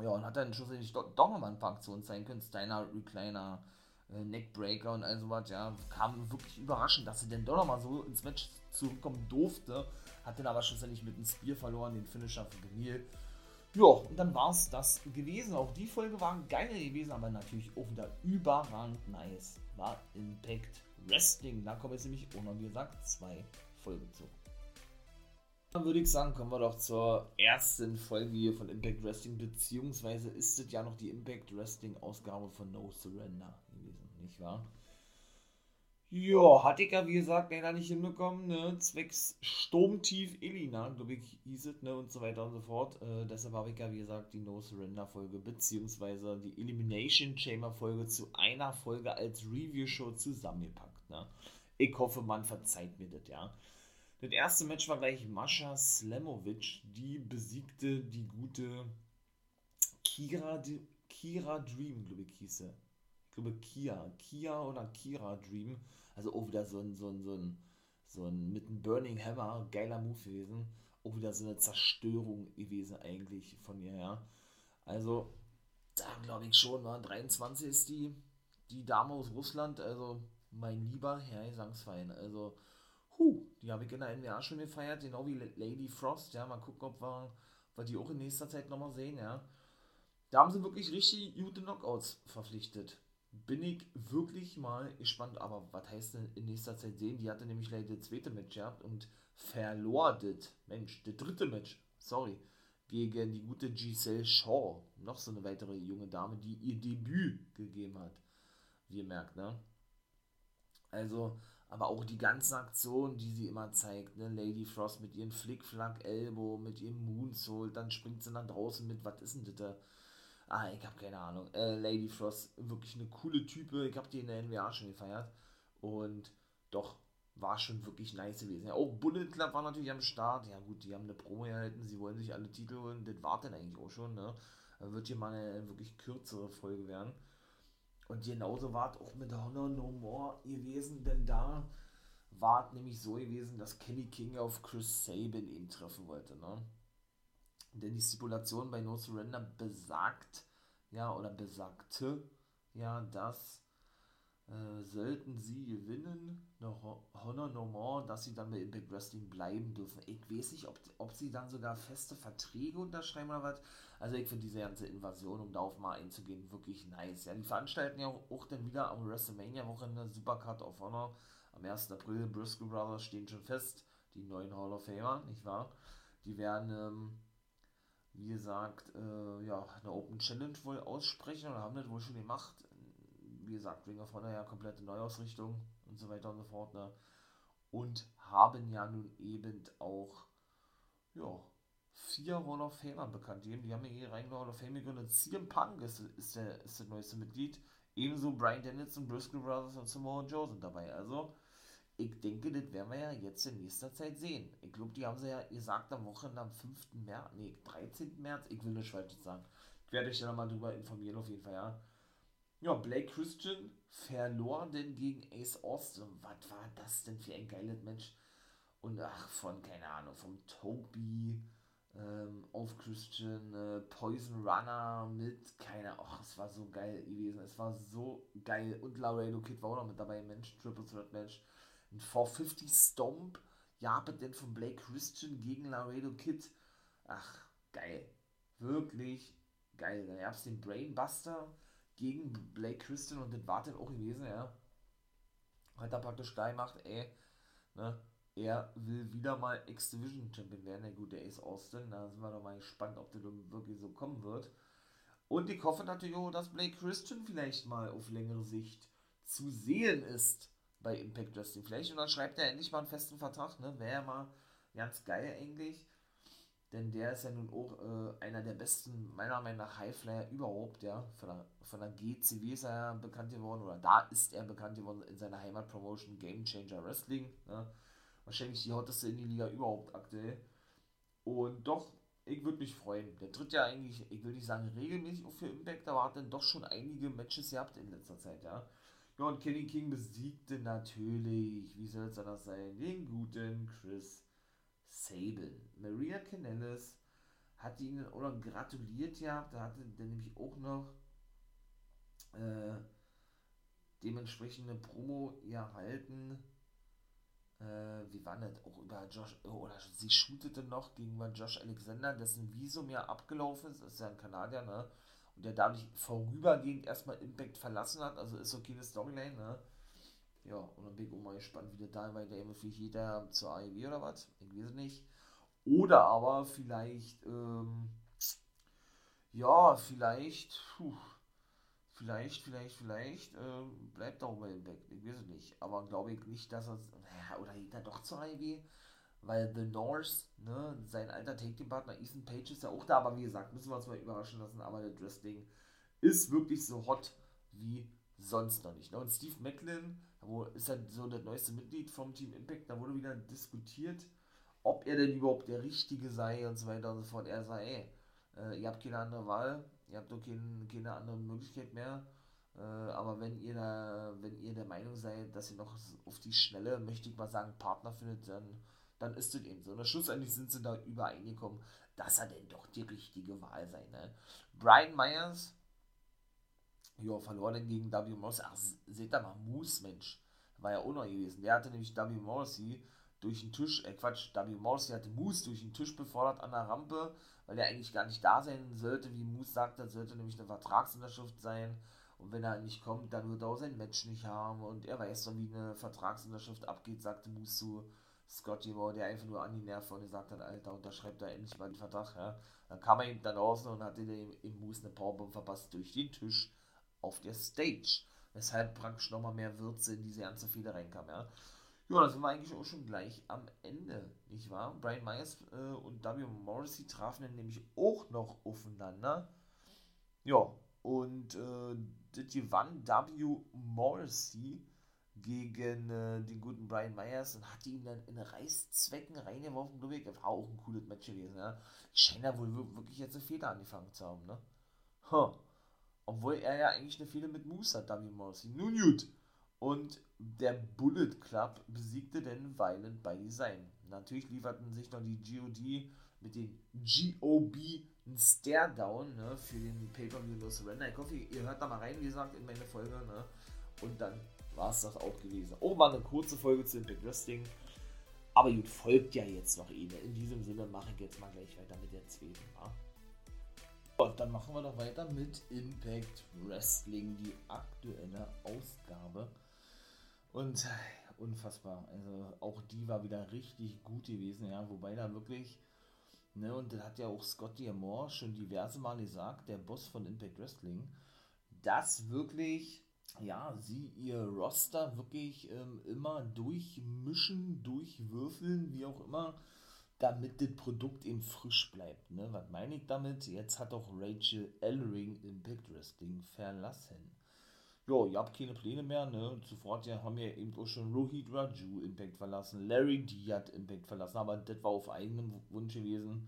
Ja, und hat dann schlussendlich doch, doch nochmal ein paar Aktionen zeigen können, Steiner, Recliner, äh, Neckbreaker und all sowas, ja, kam wirklich überraschend, dass sie denn doch nochmal so ins Match zurückkommen durfte. Hat dann aber schlussendlich mit einem Spear verloren, den Finisher für Genil. Ja, und dann war es das gewesen. Auch die Folge war geil gewesen, aber natürlich auch wieder überragend nice. War Impact Wrestling. Da kommen jetzt nämlich, ohne wie gesagt, zwei Folgen zu. Dann würde ich sagen, kommen wir doch zur ersten Folge hier von Impact Wrestling, beziehungsweise ist es ja noch die Impact Wrestling Ausgabe von No Surrender nicht wahr? Ja, hatte ich ja wie gesagt leider nicht hinbekommen, ne? Zwecks Sturmtief Elina, glaube ich, hieß es, ne? Und so weiter und so fort. Äh, deshalb habe ich ja wie gesagt die No Surrender Folge, beziehungsweise die Elimination Chamber Folge zu einer Folge als Review-Show zusammengepackt, ne? Ich hoffe, man verzeiht mir das, ja. Das erste Match war gleich Mascha Slamovic, die besiegte die gute Kira, Kira Dream, glaube ich, hieß sie glaube Kia, Kia oder Kira Dream. Also auch wieder so ein, so ein, so ein, so ein mit einem Burning Hammer, geiler Move gewesen. Auch wieder so eine Zerstörung gewesen eigentlich von ihr her. Also, da glaube ich schon, war 23 ist die, die Dame aus Russland, also mein lieber Herr Gesangsverein. Also, hu, die habe ich in der NWA schon gefeiert, genau wie Lady Frost, ja, mal gucken, ob wir, wir die auch in nächster Zeit nochmal sehen, ja. Da haben sie wirklich richtig gute Knockouts verpflichtet bin ich wirklich mal gespannt. Aber was heißt denn in nächster Zeit sehen? Die hatte nämlich leider das zweite Match gehabt und verlor das. Mensch, das dritte Match. Sorry. Gegen die gute Giselle Shaw. Noch so eine weitere junge Dame, die ihr Debüt gegeben hat. Wie ihr merkt, ne? Also, aber auch die ganzen Aktionen, die sie immer zeigt, ne? Lady Frost mit ihrem Flick-Flack-Elbow, mit ihrem Moonsault, dann springt sie dann draußen mit, was ist denn das da? Ah, ich habe keine Ahnung. Äh, Lady Frost, wirklich eine coole Type. Ich habe die in der NWA schon gefeiert. Und doch, war schon wirklich nice gewesen. Ja, auch Bullet Club war natürlich am Start. Ja, gut, die haben eine Promo erhalten. Sie wollen sich alle Titel holen. Das war dann eigentlich auch schon. Ne? Wird hier mal eine wirklich kürzere Folge werden. Und genauso war es auch mit Honor No More gewesen, denn da war es nämlich so gewesen, dass Kenny King auf Chris Sabin ihn treffen wollte. Ne? Denn die Stipulation bei No Surrender besagt, ja, oder besagte, ja, dass äh, sollten sie gewinnen, noch Honor No More, dass sie dann bei Impact Wrestling bleiben dürfen. Ich weiß nicht, ob, ob sie dann sogar feste Verträge unterschreiben oder was. Also ich finde diese ganze Invasion, um darauf mal einzugehen, wirklich nice. Ja, die veranstalten ja auch, auch dann wieder am WrestleMania-Wochenende Supercard of Honor. Am 1. April, Briscoe Brothers stehen schon fest, die neuen Hall of Famer, nicht wahr? Die werden, ähm, wie gesagt, äh, ja, eine Open Challenge wohl aussprechen oder haben das wohl schon gemacht wie gesagt, of Honor ja komplette Neuausrichtung und so weiter und so fort, ne? Und haben ja nun eben auch, ja, vier Hall of Famer bekannt. Die haben ja ihre eigene Hall of Fame gegründet. CM Punk ist, ist, der, ist der neueste Mitglied. Ebenso Brian Danielson, Briscoe Brothers und Samoa Joe sind dabei. Also, ich denke, das werden wir ja jetzt in nächster Zeit sehen. Ich glaube, die haben sie ja gesagt am Wochenende am 5. März, nee, 13. März, ich will nicht falsch sagen. Ich werde euch da nochmal drüber informieren, auf jeden Fall, ja. Ja, Blake Christian verlor denn gegen Ace Austin. Was war das denn für ein geiles Match? Und ach, von, keine Ahnung, vom Toby ähm, auf Christian, äh, Poison Runner mit, keine Ahnung, es war so geil gewesen. Es war so geil. Und Laredo Kid war auch noch mit dabei Match, Triple Threat Match. Ein 450 Stomp, ja, denn von Blake Christian gegen Laredo Kid. Ach, geil. Wirklich geil. Dann gab es den Brainbuster gegen Blake Christian und das war dann auch gewesen, ja. Hat er praktisch klar gemacht, ey, ne, er will wieder mal X-Division Champion werden, der gute Ace Austin. Da sind wir doch mal gespannt, ob das wirklich so kommen wird. Und ich hoffe natürlich auch, dass Blake Christian vielleicht mal auf längere Sicht zu sehen ist bei Impact Wrestling. Vielleicht unterschreibt er endlich mal einen festen Vertrag, ne? Wäre ja mal ganz geil eigentlich. Denn der ist ja nun auch äh, einer der besten, meiner Meinung nach, Highflyer überhaupt, ja. Von der, von der GCW ist er bekannt geworden, oder da ist er bekannt geworden in seiner Heimatpromotion Game Changer Wrestling. Ne? Wahrscheinlich die hotteste in die Liga überhaupt aktuell. Und doch, ich würde mich freuen. Der tritt ja eigentlich, ich will nicht sagen regelmäßig auch für Impact, aber hat dann doch schon einige Matches gehabt in letzter Zeit, ja. Ja, und Kenny King besiegte natürlich, wie soll es anders sein, den guten Chris Sable. Maria Canellis hat ihnen oder gratuliert ja, da hatte der nämlich auch noch äh, dementsprechende Promo erhalten. Äh, wie war das? Auch über Josh, oder sie shootete noch gegenüber Josh Alexander, dessen Visum ja abgelaufen ist, ist ja ein Kanadier, ne? Und der dadurch vorübergehend erstmal Impact verlassen hat, also ist okay eine Storyline, ne? Ja, und dann bin ich auch mal gespannt, wie der da weiter vielleicht jeder zur AEW oder was. Ich weiß nicht. Oder aber vielleicht, ähm, ja, vielleicht, puh, vielleicht, vielleicht, vielleicht, ähm, bleibt im Back. Ich weiß es nicht. Aber glaube ich nicht, dass er, naja, oder geht er doch zur AEW? Weil The North, ne, sein alter Take-Team-Partner Ethan Page ist ja auch da, aber wie gesagt, müssen wir uns mal überraschen lassen. Aber der Wrestling ist wirklich so hot wie sonst noch nicht. Ne? Und Steve Macklin, wo ist er so das neueste Mitglied vom Team Impact, da wurde wieder diskutiert, ob er denn überhaupt der Richtige sei und so weiter und so fort. Er sei, äh, ihr habt keine andere Wahl, ihr habt doch kein, keine andere Möglichkeit mehr. Äh, aber wenn ihr da, wenn ihr der Meinung seid, dass ihr noch auf die Schnelle, möchte ich mal sagen, Partner findet, dann, dann ist das eben so. Und schlussendlich sind sie da übereingekommen, dass er denn doch die richtige Wahl sei. Ne? Brian Myers ja, verlor dann gegen W. Morrissey. Ach, seht da mal, Moose, Mensch. War ja auch noch gewesen. Der hatte nämlich W. Morrissey durch den Tisch, äh Quatsch, W. Morrissey hatte Moose durch den Tisch befordert an der Rampe, weil er eigentlich gar nicht da sein sollte. Wie Moose sagt, das sollte nämlich eine Vertragsunterschrift sein. Und wenn er nicht kommt, dann wird er auch sein Match nicht haben. Und er weiß doch, wie eine Vertragsunterschrift abgeht, sagte Moose zu Scotty Moore, der einfach nur an die Nerven und gesagt hat, Alter, unterschreibt da endlich mal den Vertrag. Ja. Dann kam er ihm dann raus und hatte dem im Moose eine Powerbomb verpasst durch den Tisch auf der Stage. Weshalb praktisch nochmal mehr Würze in diese ganze Feder reinkam, ja. Ja, da sind wir eigentlich auch schon gleich am Ende, nicht wahr? Brian Myers äh, und W. Morrissey trafen dann nämlich auch noch aufeinander. Ja, und äh, das gewann W. Morrissey gegen äh, den guten Brian Myers und hatte ihn dann in Reißzwecken reingeworfen, glaube ich. War auch ein cooles Match gewesen, ja. Ich scheine da wohl wirklich jetzt eine Feder angefangen zu haben, ne? Huh. Obwohl er ja eigentlich eine Fehde mit Moose hat, Dummy Morrissey. Nun gut. Und der Bullet Club besiegte den Violent by Design. Natürlich lieferten sich noch die GOD mit den GOB ein Stare-Down ne, für den Pay-Per-View No Surrender. Ich hoffe, ihr hört da mal rein, wie gesagt, in meine Folge. Ne? Und dann war es das auch gewesen. Oh, war eine kurze Folge zu Impact Wrestling. Aber gut, folgt ja jetzt noch eine. In diesem Sinne mache ich jetzt mal gleich weiter mit der zweiten. Ja? Und dann machen wir doch weiter mit Impact Wrestling, die aktuelle Ausgabe. Und unfassbar. Also auch die war wieder richtig gut gewesen, ja. Wobei da wirklich, ne, und das hat ja auch Scotty Moore schon diverse Male gesagt, der Boss von Impact Wrestling, dass wirklich, ja, sie ihr Roster wirklich ähm, immer durchmischen, durchwürfeln, wie auch immer, damit das Produkt eben frisch bleibt. Ne? Was meine ich damit? Jetzt hat auch Rachel Ellering Impact Wrestling verlassen ja, ihr habt keine Pläne mehr, ne? Sofort ja, haben wir eben auch schon Rohit Raju Impact verlassen, Larry D hat Impact verlassen, aber das war auf eigenem Wunsch gewesen.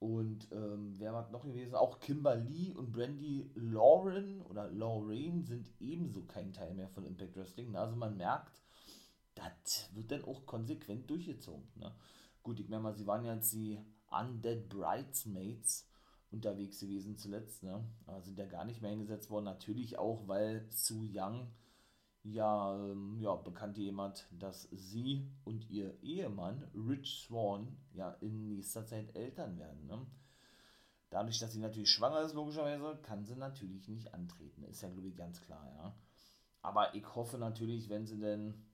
Und ähm, wer war noch gewesen? Auch Kimberly und Brandy Lauren oder Lauren sind ebenso kein Teil mehr von Impact Wrestling. Also man merkt, das wird dann auch konsequent durchgezogen. Ne? Gut, ich meine mal, sie waren ja jetzt die Undead Bridesmaids unterwegs gewesen zuletzt, ne? Aber sind ja gar nicht mehr eingesetzt worden. Natürlich auch, weil Su Young ja, ähm, ja bekannte jemand, dass sie und ihr Ehemann Rich Swan ja in nächster Zeit Eltern werden. Ne? Dadurch, dass sie natürlich schwanger ist, logischerweise, kann sie natürlich nicht antreten. Ist ja, glaube ich, ganz klar, ja. Aber ich hoffe natürlich, wenn sie denn,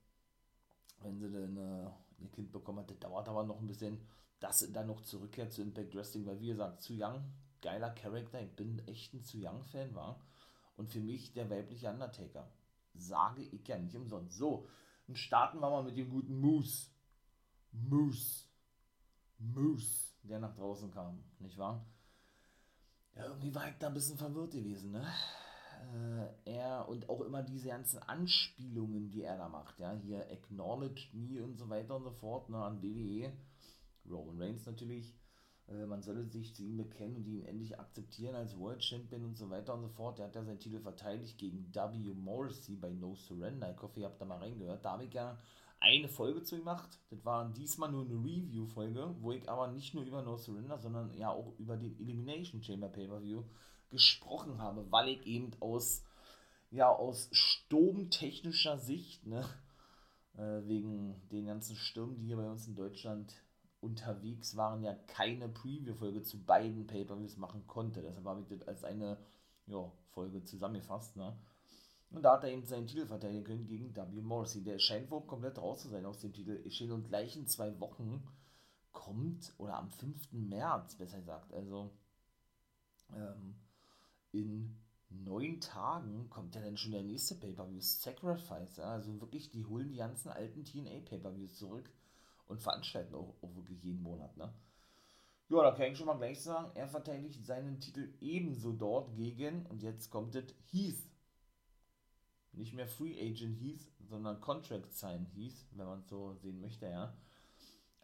wenn sie denn äh, ihr Kind bekommen hat, das dauert aber noch ein bisschen, dass sie dann noch zurückkehrt zu Impact Wrestling, weil wie gesagt, zu Young geiler Charakter. Ich bin echt ein zu Young-Fan, war. Und für mich der weibliche Undertaker. Sage ich ja nicht umsonst. So, dann starten wir mal mit dem guten Moose. Moose. Moose, der nach draußen kam, nicht wahr? Ja, irgendwie war ich da ein bisschen verwirrt gewesen, ne? Äh, er und auch immer diese ganzen Anspielungen, die er da macht, ja, hier Acknowledge Me und so weiter und so fort, ne, an WWE. Roman Reigns natürlich äh, man solle sich zu ihm bekennen und ihn endlich akzeptieren als World Champion und so weiter und so fort. Der hat ja seinen Titel verteidigt gegen W. Morrissey bei No Surrender. Ich hoffe, ihr habt da mal reingehört. Da habe ich ja eine Folge zu gemacht. Das war diesmal nur eine Review-Folge, wo ich aber nicht nur über No Surrender, sondern ja auch über den Elimination Chamber Pay-Per-View gesprochen habe, weil ich eben aus, ja, aus sturmtechnischer Sicht, ne, äh, wegen den ganzen Stürmen, die hier bei uns in Deutschland unterwegs waren, ja keine Preview-Folge zu beiden Pay-Per-Views machen konnte. Deshalb habe ich das als eine ja, Folge zusammengefasst. Ne? Und da hat er eben seinen Titel verteidigen können gegen W. Morrissey. Der scheint wohl komplett raus zu sein aus dem Titel. Ich stehe und gleich in zwei Wochen kommt, oder am 5. März, besser gesagt, also ähm, in neun Tagen kommt ja dann schon der nächste Pay-Per-View, Sacrifice. Ja? Also wirklich, die holen die ganzen alten TNA-Pay-Per-Views zurück und veranstalten auch, auch wirklich jeden Monat. Ne? Ja, da kann ich schon mal gleich sagen, er verteidigt seinen Titel ebenso dort gegen, und jetzt kommt es, Heath. Nicht mehr Free Agent Heath, sondern Contract Sign Heath, wenn man es so sehen möchte, ja.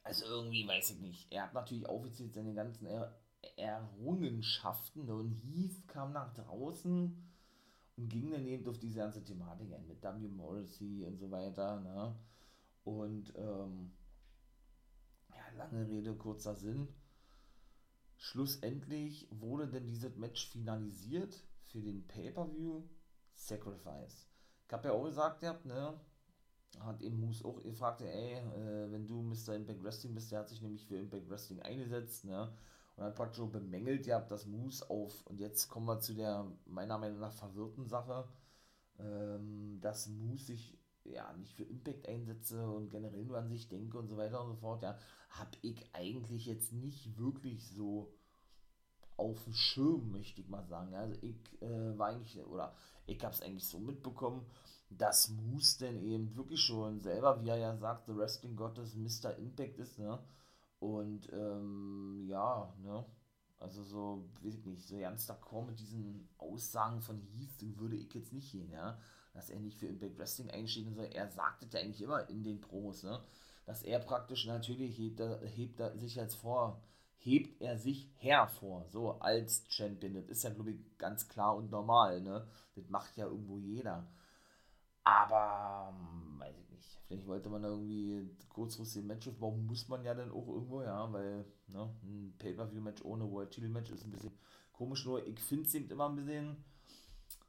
Also irgendwie weiß ich nicht. Er hat natürlich offiziell seine ganzen er Errungenschaften ne? und Heath kam nach draußen und ging dann eben auf diese ganze Thematik ein mit W. Morrissey und so weiter, ne? Und ähm, lange Rede, kurzer Sinn. Schlussendlich wurde denn dieses Match finalisiert für den Pay-Per-View Sacrifice. Ich habe ja auch gesagt, ihr habt, ne, hat eben Moose auch gefragt, ey, äh, wenn du Mr. Impact Wrestling bist, der hat sich nämlich für Impact Wrestling eingesetzt, ne, und hat praktisch bemängelt, ihr habt das Moose auf, und jetzt kommen wir zu der meiner Meinung nach verwirrten Sache, ähm, dass Moose sich ja, nicht für Impact einsetze und generell nur an sich denke und so weiter und so fort, ja, habe ich eigentlich jetzt nicht wirklich so auf dem Schirm, möchte ich mal sagen. Also ich äh, war eigentlich, oder ich habe es eigentlich so mitbekommen, dass Moose denn eben wirklich schon selber, wie er ja sagt, The Wrestling Gottes Mr. Impact ist, ne? Und ähm, ja, ne? Also so, weiß ich nicht, so ganz d'accord mit diesen Aussagen von Heath würde ich jetzt nicht gehen, ja dass er nicht für Impact Wrestling einsteht und so. Er sagt es ja eigentlich immer in den Pros, ne? Dass er praktisch natürlich hebt, er, hebt er sich als vor, hebt er sich hervor, so als Champion. Das ist ja, glaube ich, ganz klar und normal, ne? Das macht ja irgendwo jeder. Aber, hm, weiß ich nicht, vielleicht wollte man irgendwie kurzfristig ein Match aufbauen, muss man ja dann auch irgendwo, ja, weil, ne, ein Pay-Per-View-Match ohne World Title Match ist ein bisschen komisch, nur ich finde es eben immer ein bisschen,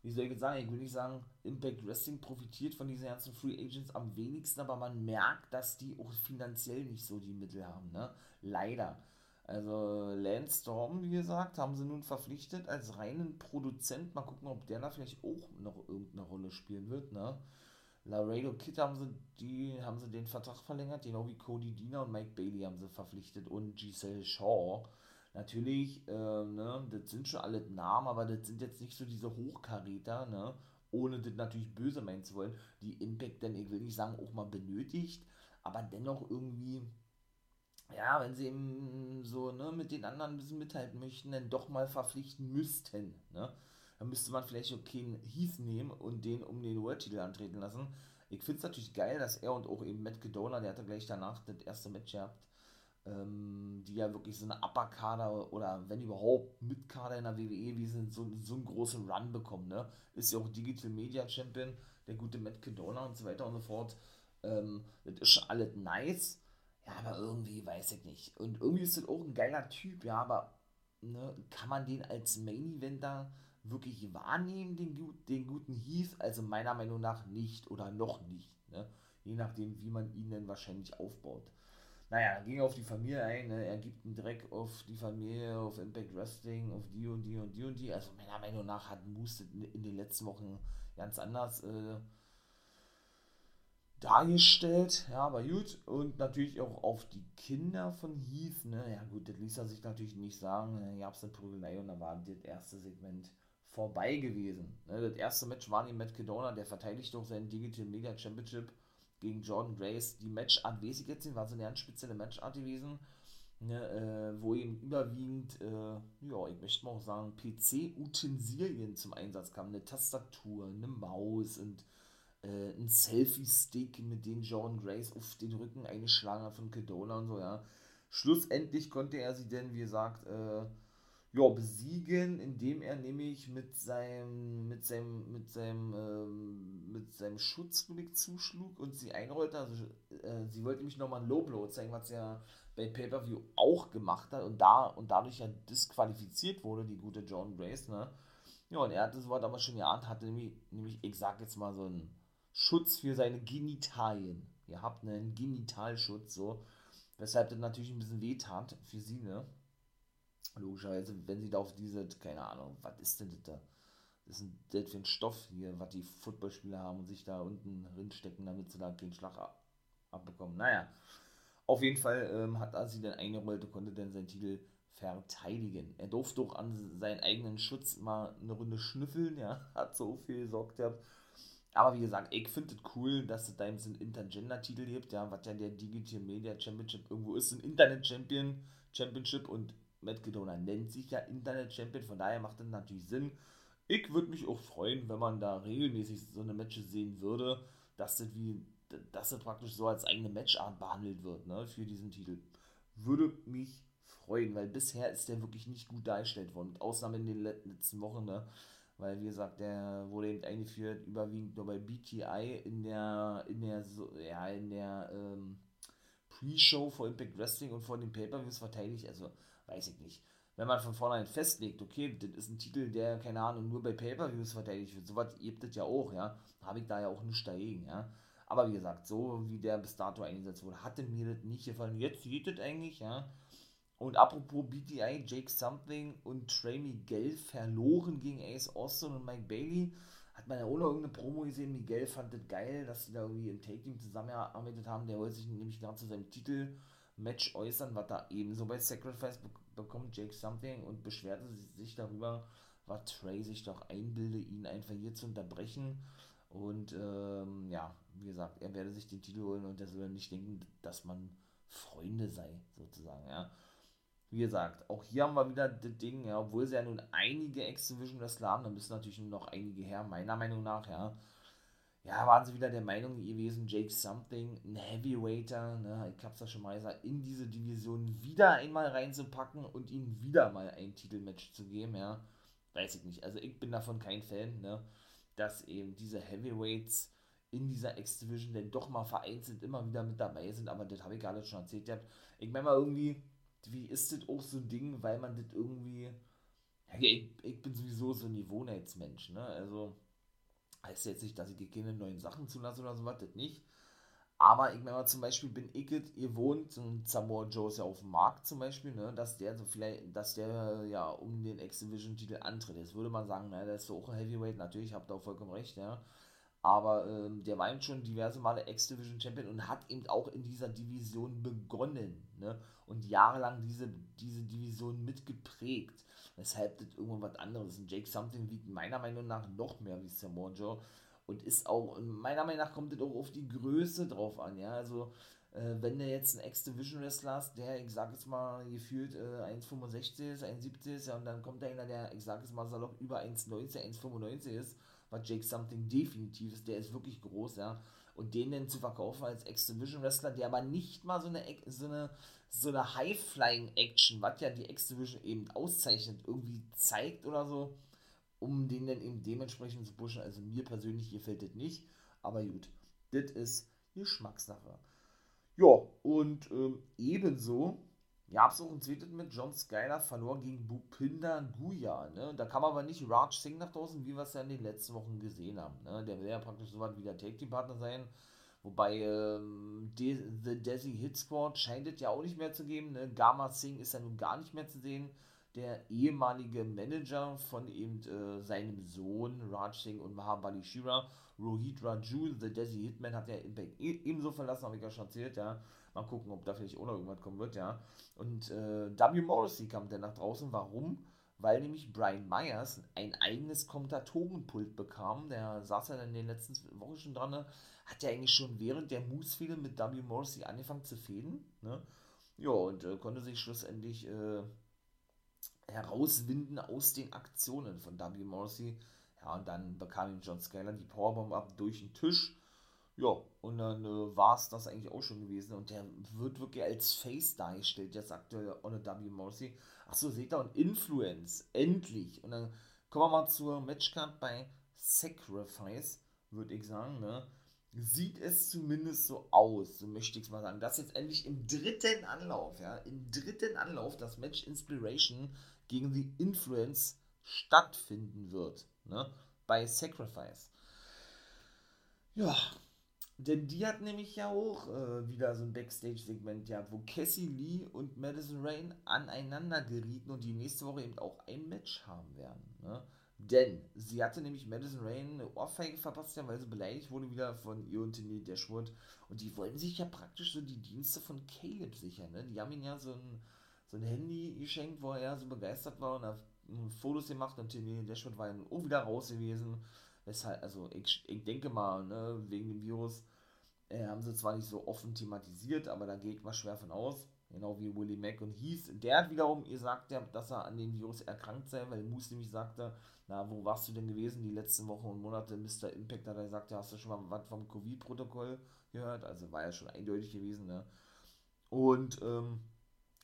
wie soll ich jetzt sagen, ich will nicht sagen, Impact Wrestling profitiert von diesen ganzen Free Agents am wenigsten, aber man merkt, dass die auch finanziell nicht so die Mittel haben, ne, leider. Also Lance Storm, wie gesagt, haben sie nun verpflichtet als reinen Produzent. Mal gucken, ob der da vielleicht auch noch irgendeine Rolle spielen wird. Ne? Laredo Kid haben sie, die, haben sie den Vertrag verlängert, genau wie Cody Diener und Mike Bailey haben sie verpflichtet und Giselle Shaw. Natürlich, äh, ne, das sind schon alle Namen, aber das sind jetzt nicht so diese Hochkaräter, ne? ohne das natürlich böse meinen zu wollen, die Impact dann, ich will nicht sagen, auch mal benötigt, aber dennoch irgendwie ja, wenn sie eben so ne, mit den anderen ein bisschen mithalten möchten, dann doch mal verpflichten müssten. Ne? Dann müsste man vielleicht auch keinen Heath nehmen und den um den World-Titel antreten lassen. Ich finde es natürlich geil, dass er und auch eben Matt Gedona, der hatte gleich danach das erste Match gehabt, ähm, die ja wirklich so eine Upper-Kader oder wenn überhaupt Mit-Kader in der WWE, wie sie so, so einen großen Run bekommen. Ne? Ist ja auch Digital Media Champion, der gute Matt Gedona und so weiter und so fort. Ähm, das ist schon alles nice ja, aber irgendwie weiß ich nicht. Und irgendwie ist das auch ein geiler Typ, ja, aber ne, kann man den als Main Eventer wirklich wahrnehmen, den, den guten Heath? Also meiner Meinung nach nicht oder noch nicht. Ne? Je nachdem, wie man ihn denn wahrscheinlich aufbaut. Naja, dann ging er auf die Familie ein, ne? er gibt einen Dreck auf die Familie, auf Impact Wrestling, auf die und die und die und die. Also meiner Meinung nach hat Moose in den letzten Wochen ganz anders äh, dargestellt, ja, aber gut. Und natürlich auch auf die Kinder von Heath, ne, ja gut, das ließ er sich natürlich nicht sagen. Da gab es eine Prügelei und da war das erste Segment vorbei gewesen. Ne, das erste Match war die Matt Kedona, der verteidigt doch seinen Digital Media Championship gegen Jordan Grace. Die Matchart weiß ich jetzt war so eine ganz spezielle Matchart gewesen, ne, äh, wo eben überwiegend, äh, ja, ich möchte mal auch sagen, PC-Utensilien zum Einsatz kamen. Eine Tastatur, eine Maus und äh, ein Selfie-Stick, mit dem Jordan Grace auf den Rücken eingeschlagen hat von Kedona und so, ja. Schlussendlich konnte er sie denn, wie gesagt, äh, ja, besiegen, indem er nämlich mit seinem, mit seinem, mit seinem, ähm, mit seinem Schutzblick zuschlug und sie einrollte. Also äh, sie wollte nämlich nochmal ein Low-Blow zeigen, was er bei Pay-Per-View auch gemacht hat und da und dadurch ja disqualifiziert wurde, die gute John Grace, ne? Ja, und er hatte sowas aber schon geahnt, hatte nämlich, nämlich, ich sag jetzt mal so ein Schutz für seine Genitalien. Ihr habt einen Genitalschutz, so. Weshalb das natürlich ein bisschen wehtat für sie, ne? Logischerweise, wenn sie da auf diese, keine Ahnung, was ist denn das da? Das ist ein, das für ein Stoff hier, was die Footballspieler haben und sich da unten drinstecken, damit sie da keinen Schlag abbekommen. Naja, auf jeden Fall ähm, hat er sie dann eingerollt und konnte dann seinen Titel verteidigen. Er durfte doch an seinen eigenen Schutz mal eine Runde schnüffeln, ja, [laughs] hat so viel gesorgt gehabt. Aber wie gesagt, ich finde es cool, dass es da eben so einen Intergender-Titel gibt, ja, was ja der Digital Media Championship irgendwo ist, ein Internet-Champion, Championship und Matt Gedona nennt sich ja Internet-Champion, von daher macht das natürlich Sinn. Ich würde mich auch freuen, wenn man da regelmäßig so eine Matches sehen würde, dass das wie, dass das praktisch so als eigene Matchart behandelt wird, ne, für diesen Titel. Würde mich freuen, weil bisher ist der wirklich nicht gut dargestellt worden, mit Ausnahme in den letzten Wochen, ne weil wie gesagt, der wurde eben eingeführt überwiegend nur bei BTI in der in der ja in der ähm, Pre-Show vor Impact Wrestling und vor den Pay-Per-Views verteidigt, also weiß ich nicht. Wenn man von vornherein festlegt, okay, das ist ein Titel, der, keine Ahnung, nur bei Pay-Per-Views verteidigt wird, sowas gibt es ja auch, ja, habe ich da ja auch nichts dagegen, ja. Aber wie gesagt, so wie der bis dato eingesetzt wurde, hatte mir das nicht gefallen. Jetzt geht das eigentlich, ja. Und apropos BTI, Jake Something und Trey Miguel verloren gegen Ace Austin und Mike Bailey. Hat man ja auch noch irgendeine Promo gesehen. Miguel fand das geil, dass die da irgendwie im Take-Team zusammengearbeitet haben. Der wollte sich nämlich gerade zu seinem Titel-Match äußern, was da ebenso bei Sacrifice be bekommt, Jake Something, und beschwerte sich darüber, was Trey sich doch einbilde, ihn einfach hier zu unterbrechen. Und ähm, ja, wie gesagt, er werde sich den Titel holen und er soll nicht denken, dass man Freunde sei, sozusagen, ja wie gesagt, auch hier haben wir wieder das Ding, ja, obwohl sie ja nun einige X-Division Wrestler haben, da müssen natürlich nur noch einige her, meiner Meinung nach, ja. Ja, waren sie wieder der Meinung gewesen, Jake Something, ein Heavyweighter, ne, ich hab's ja schon mal gesagt, in diese Division wieder einmal reinzupacken und ihnen wieder mal ein Titelmatch zu geben, ja, weiß ich nicht. Also ich bin davon kein Fan, ne, dass eben diese Heavyweights in dieser X-Division denn doch mal vereinzelt immer wieder mit dabei sind, aber das habe ich gerade schon erzählt. Ich meine mal irgendwie, wie ist das auch so ein Ding, weil man das irgendwie, ja, ich, ich bin sowieso so ein Gewohnheitsmensch, ne, also heißt jetzt nicht, dass ich dir keine neuen Sachen zulasse oder so was, das nicht. Aber ich meine zum Beispiel bin ich ihr wohnt, und Samoa Joe ist ja auf dem Markt zum Beispiel, ne, dass der so vielleicht, dass der ja um den X-Division-Titel antritt. Jetzt würde man sagen, na, der ist so auch ein Heavyweight, natürlich, habt ihr auch vollkommen recht, ja. Aber ähm, der war eben schon diverse Male X-Division-Champion und hat eben auch in dieser Division begonnen, ne, und jahrelang diese, diese Division mitgeprägt weshalb das irgendwo was anderes ist. Jake Something wiegt meiner Meinung nach noch mehr wie Samoa Joe. Und ist auch, meiner Meinung nach kommt das auch auf die Größe drauf an, ja, also äh, wenn der jetzt ein Ex-Division Wrestler ist, der, ich sag jetzt mal, gefühlt äh, 1,65 ist, 1,70 ist, ja, und dann kommt da einer, der, ich sag jetzt mal salopp, über 1,90, 1,95 ist, was Jake Something definitiv ist, der ist wirklich groß, ja, und den dann zu verkaufen als Ex-Division Wrestler, der aber nicht mal so eine, so eine, so eine High-Flying-Action, was ja die X-Division eben auszeichnet, irgendwie zeigt oder so, um den dann eben dementsprechend zu pushen. Also mir persönlich gefällt das nicht, aber gut, das ist Geschmackssache. Ja, und ähm, ebenso gab es auch ein zweites mit John Skyler verlor gegen Bupinda Guya. Ne? Da kam aber nicht Raj Singh nach draußen, wie wir es ja in den letzten Wochen gesehen haben. Ne? Der will ja praktisch so weit wie der Take-Team-Partner sein. Wobei ähm, De The Desi Hit Squad scheint es ja auch nicht mehr zu geben. Ne? Gama Singh ist ja nun gar nicht mehr zu sehen. Der ehemalige Manager von eben äh, seinem Sohn Raj Singh und Mahabali Shira, Rohit Raju, The Desi Hitman, hat ja Impact e ebenso verlassen, habe ich ja schon erzählt, ja. Mal gucken, ob da vielleicht auch noch irgendwas kommen wird, ja. Und äh, W. Morrissey kam dann nach draußen. Warum? Weil nämlich Brian Myers ein eigenes Kommentatorenpult bekam. Der saß ja in den letzten Wochen schon dran, ne? hat ja eigentlich schon während der Moose-Fehde mit W. Morrissey angefangen zu fäden. Ne? Ja, und äh, konnte sich schlussendlich äh, herauswinden aus den Aktionen von W. Morrissey. Ja, und dann bekam ihm John Scaler die Powerbomb ab durch den Tisch. Ja, und dann äh, war es das eigentlich auch schon gewesen. Und der wird wirklich als Face dargestellt, jetzt aktuell ohne W. Morrissey. Achso, seht ihr, und Influence, endlich. Und dann kommen wir mal zur Matchcard bei Sacrifice, würde ich sagen, ne? sieht es zumindest so aus, so möchte ich es mal sagen, dass jetzt endlich im dritten Anlauf, ja, im dritten Anlauf das Match Inspiration gegen die Influence stattfinden wird, ne, bei Sacrifice. Ja, denn die hat nämlich ja auch äh, wieder so ein Backstage-Segment gehabt, wo Cassie Lee und Madison Rain aneinander gerieten und die nächste Woche eben auch ein Match haben werden, ne. Denn sie hatte nämlich Madison Rain eine Ohrfeige verpasst, weil sie beleidigt wurde wieder von ihr und Tiny Dashwood. Und die wollten sich ja praktisch so die Dienste von Caleb sichern. Ne? Die haben ihm ja so ein, so ein Handy geschenkt, wo er so begeistert war und hat Fotos gemacht und Tiny Dashwood war dann auch wieder raus gewesen. Weshalb, also ich, ich denke mal, ne, wegen dem Virus äh, haben sie zwar nicht so offen thematisiert, aber da gehe ich mal schwer von aus. Genau wie Willie Mack und hieß. Der hat wiederum gesagt, dass er an dem Virus erkrankt sei, weil Moose nämlich sagte, na, wo warst du denn gewesen die letzten Wochen und Monate? Mr. Impact hat er gesagt, ja, hast du schon mal was vom Covid-Protokoll gehört? Also war ja schon eindeutig gewesen, ne? Und, ähm,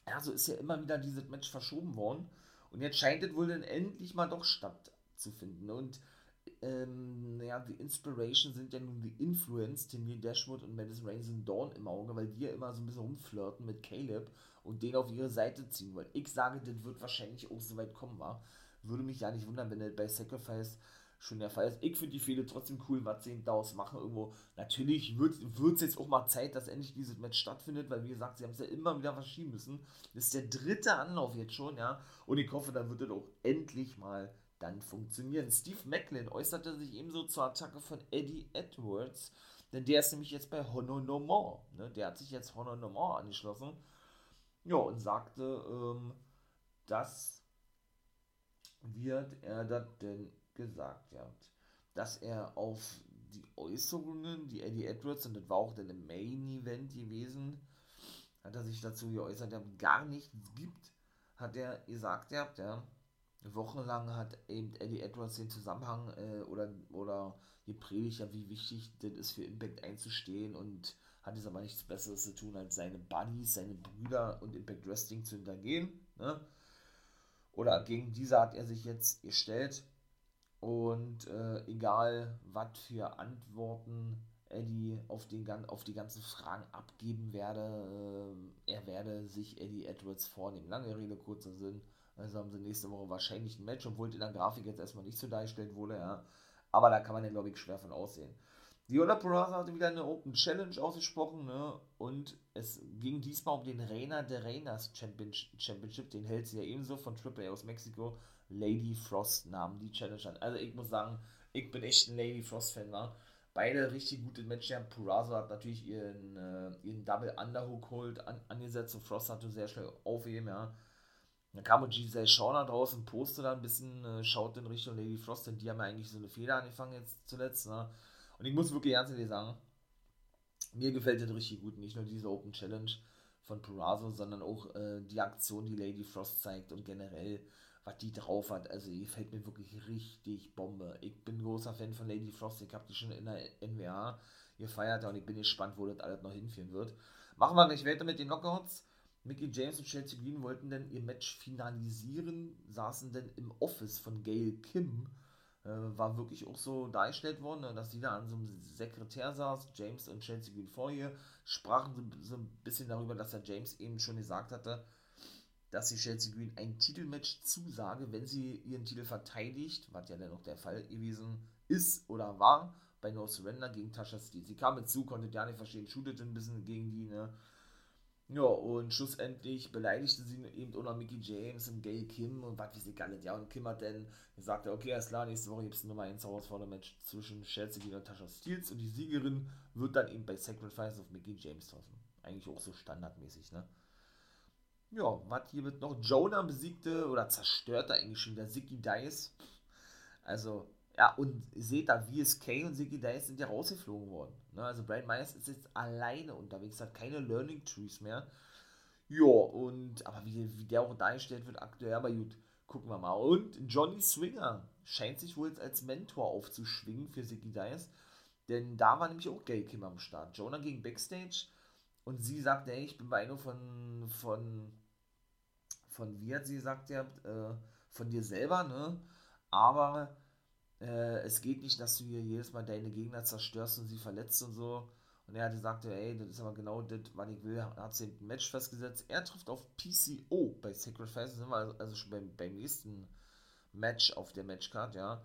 ja, so ist ja immer wieder dieses Match verschoben worden. Und jetzt scheint es wohl dann endlich mal doch stattzufinden. Und, ähm, ja, die Inspiration sind ja nun die Influence, Timmy Dashwood und Madison Rain sind Dawn im Auge, weil die ja immer so ein bisschen rumflirten mit Caleb und den auf ihre Seite ziehen wollen. Ich sage, das wird wahrscheinlich auch so weit kommen, war würde mich ja nicht wundern, wenn er bei Sacrifice schon der Fall ist. Ich finde die Fehde trotzdem cool, was sie daraus machen irgendwo. Natürlich wird es jetzt auch mal Zeit, dass endlich dieses Match stattfindet, weil wie gesagt, sie haben es ja immer wieder verschieben müssen. Das ist der dritte Anlauf jetzt schon, ja. Und ich hoffe, dann wird es auch endlich mal dann funktionieren. Steve Macklin äußerte sich ebenso zur Attacke von Eddie Edwards, denn der ist nämlich jetzt bei Honor No More. Ne? Der hat sich jetzt Honor No More angeschlossen. Ja, und sagte, ähm, dass wird er das denn gesagt hat? Dass er auf die Äußerungen, die Eddie Edwards, und das war auch dann im Main-Event gewesen, hat er sich dazu geäußert, er gar nichts gibt, hat er gesagt, ja, ja, wochenlang hat eben Eddie Edwards den Zusammenhang äh, oder, oder gepredigt, ja, wie wichtig das ist für Impact einzustehen und hat jetzt aber nichts Besseres zu tun, als seine Buddies, seine Brüder und Impact Wrestling zu hintergehen. Ne? Oder gegen diese hat er sich jetzt gestellt. Und äh, egal, was für Antworten Eddie auf, den, auf die ganzen Fragen abgeben werde, äh, er werde sich Eddie Edwards vornehmen. Lange Rede, kurzer Sinn. Also haben sie nächste Woche wahrscheinlich ein Match, obwohl in der Grafik jetzt erstmal nicht so dargestellt wurde, ja. Aber da kann man ja, glaube ich, schwer von aussehen. Viola Peraza hatte wieder eine Open Challenge ausgesprochen, ne? Und es ging diesmal um den Reina de Reinas Championship. Den hält sie ja ebenso von Triple A aus Mexiko. Lady Frost nahm die Challenge an. Also ich muss sagen, ich bin echt ein Lady Frost-Fan, war. Beide richtig gute Matches. Purazo hat natürlich ihren, äh, ihren Double Underhook Hold an, angesetzt und Frost hatte sehr schnell aufheben, ja. Dann kam und Giselle Shaw draußen, postet da ein bisschen, äh, schaut in Richtung Lady Frost, denn die haben ja eigentlich so eine Feder angefangen jetzt zuletzt, ne? Und ich muss wirklich ernst ehrlich sagen, mir gefällt das richtig gut. Nicht nur diese Open Challenge von Purazo, sondern auch äh, die Aktion, die Lady Frost zeigt und generell, was die drauf hat. Also, die gefällt mir wirklich richtig Bombe. Ich bin großer Fan von Lady Frost. Ich habe die schon in der NWA gefeiert und ich bin gespannt, wo das alles noch hinführen wird. Machen wir gleich weiter mit den Knockouts. Mickey James und Chelsea Green wollten dann ihr Match finalisieren, saßen dann im Office von Gail Kim äh, war wirklich auch so dargestellt worden, ne, dass sie da an so einem Sekretär saß, James und Chelsea Green vor ihr, sprachen so, so ein bisschen darüber, dass der James eben schon gesagt hatte, dass sie Chelsea Green ein Titelmatch zusage, wenn sie ihren Titel verteidigt, was ja dann auch der Fall gewesen ist oder war, bei No Surrender gegen Tasha Steele. Sie kam mit zu, konnte ja nicht verstehen, shootet ein bisschen gegen die, ne, ja, und schlussendlich beleidigte sie eben auch noch Mickey James und Gail Kim und was ich gar nicht. Ja, und Kim hat dann gesagt, okay, alles klar, nächste Woche gibt es ein Nummer 1 Herausforderer-Match zwischen Chelsea und Tasha Steels und die Siegerin wird dann eben bei Sacrifice auf Mickey James treffen. Eigentlich auch so standardmäßig, ne? Ja, was hier wird noch? Jonah besiegte oder zerstörte eigentlich schon der Zicky Dice. Also, ja, und seht da, VSK und Ziggy Dice sind ja rausgeflogen worden. Ne? Also Brian Myers ist jetzt alleine unterwegs, hat keine Learning Trees mehr. Ja, und, aber wie, wie der auch dargestellt wird aktuell, aber gut, gucken wir mal. Und Johnny Swinger scheint sich wohl jetzt als Mentor aufzuschwingen für Ziggy Dice. Denn da war nämlich auch Gay Kim am Start. Jonah ging Backstage und sie sagte, hey, ich bin bei einer von, von, von, wie hat sie gesagt, ja, äh, von dir selber, ne? Aber äh, es geht nicht, dass du hier jedes Mal deine Gegner zerstörst und sie verletzt und so. Und er hat gesagt, ey, das ist aber genau das, was ich will. Hat sie ein Match festgesetzt. Er trifft auf PCO bei Sacrifice. Sind wir also, also schon beim, beim nächsten Match auf der Matchcard, ja.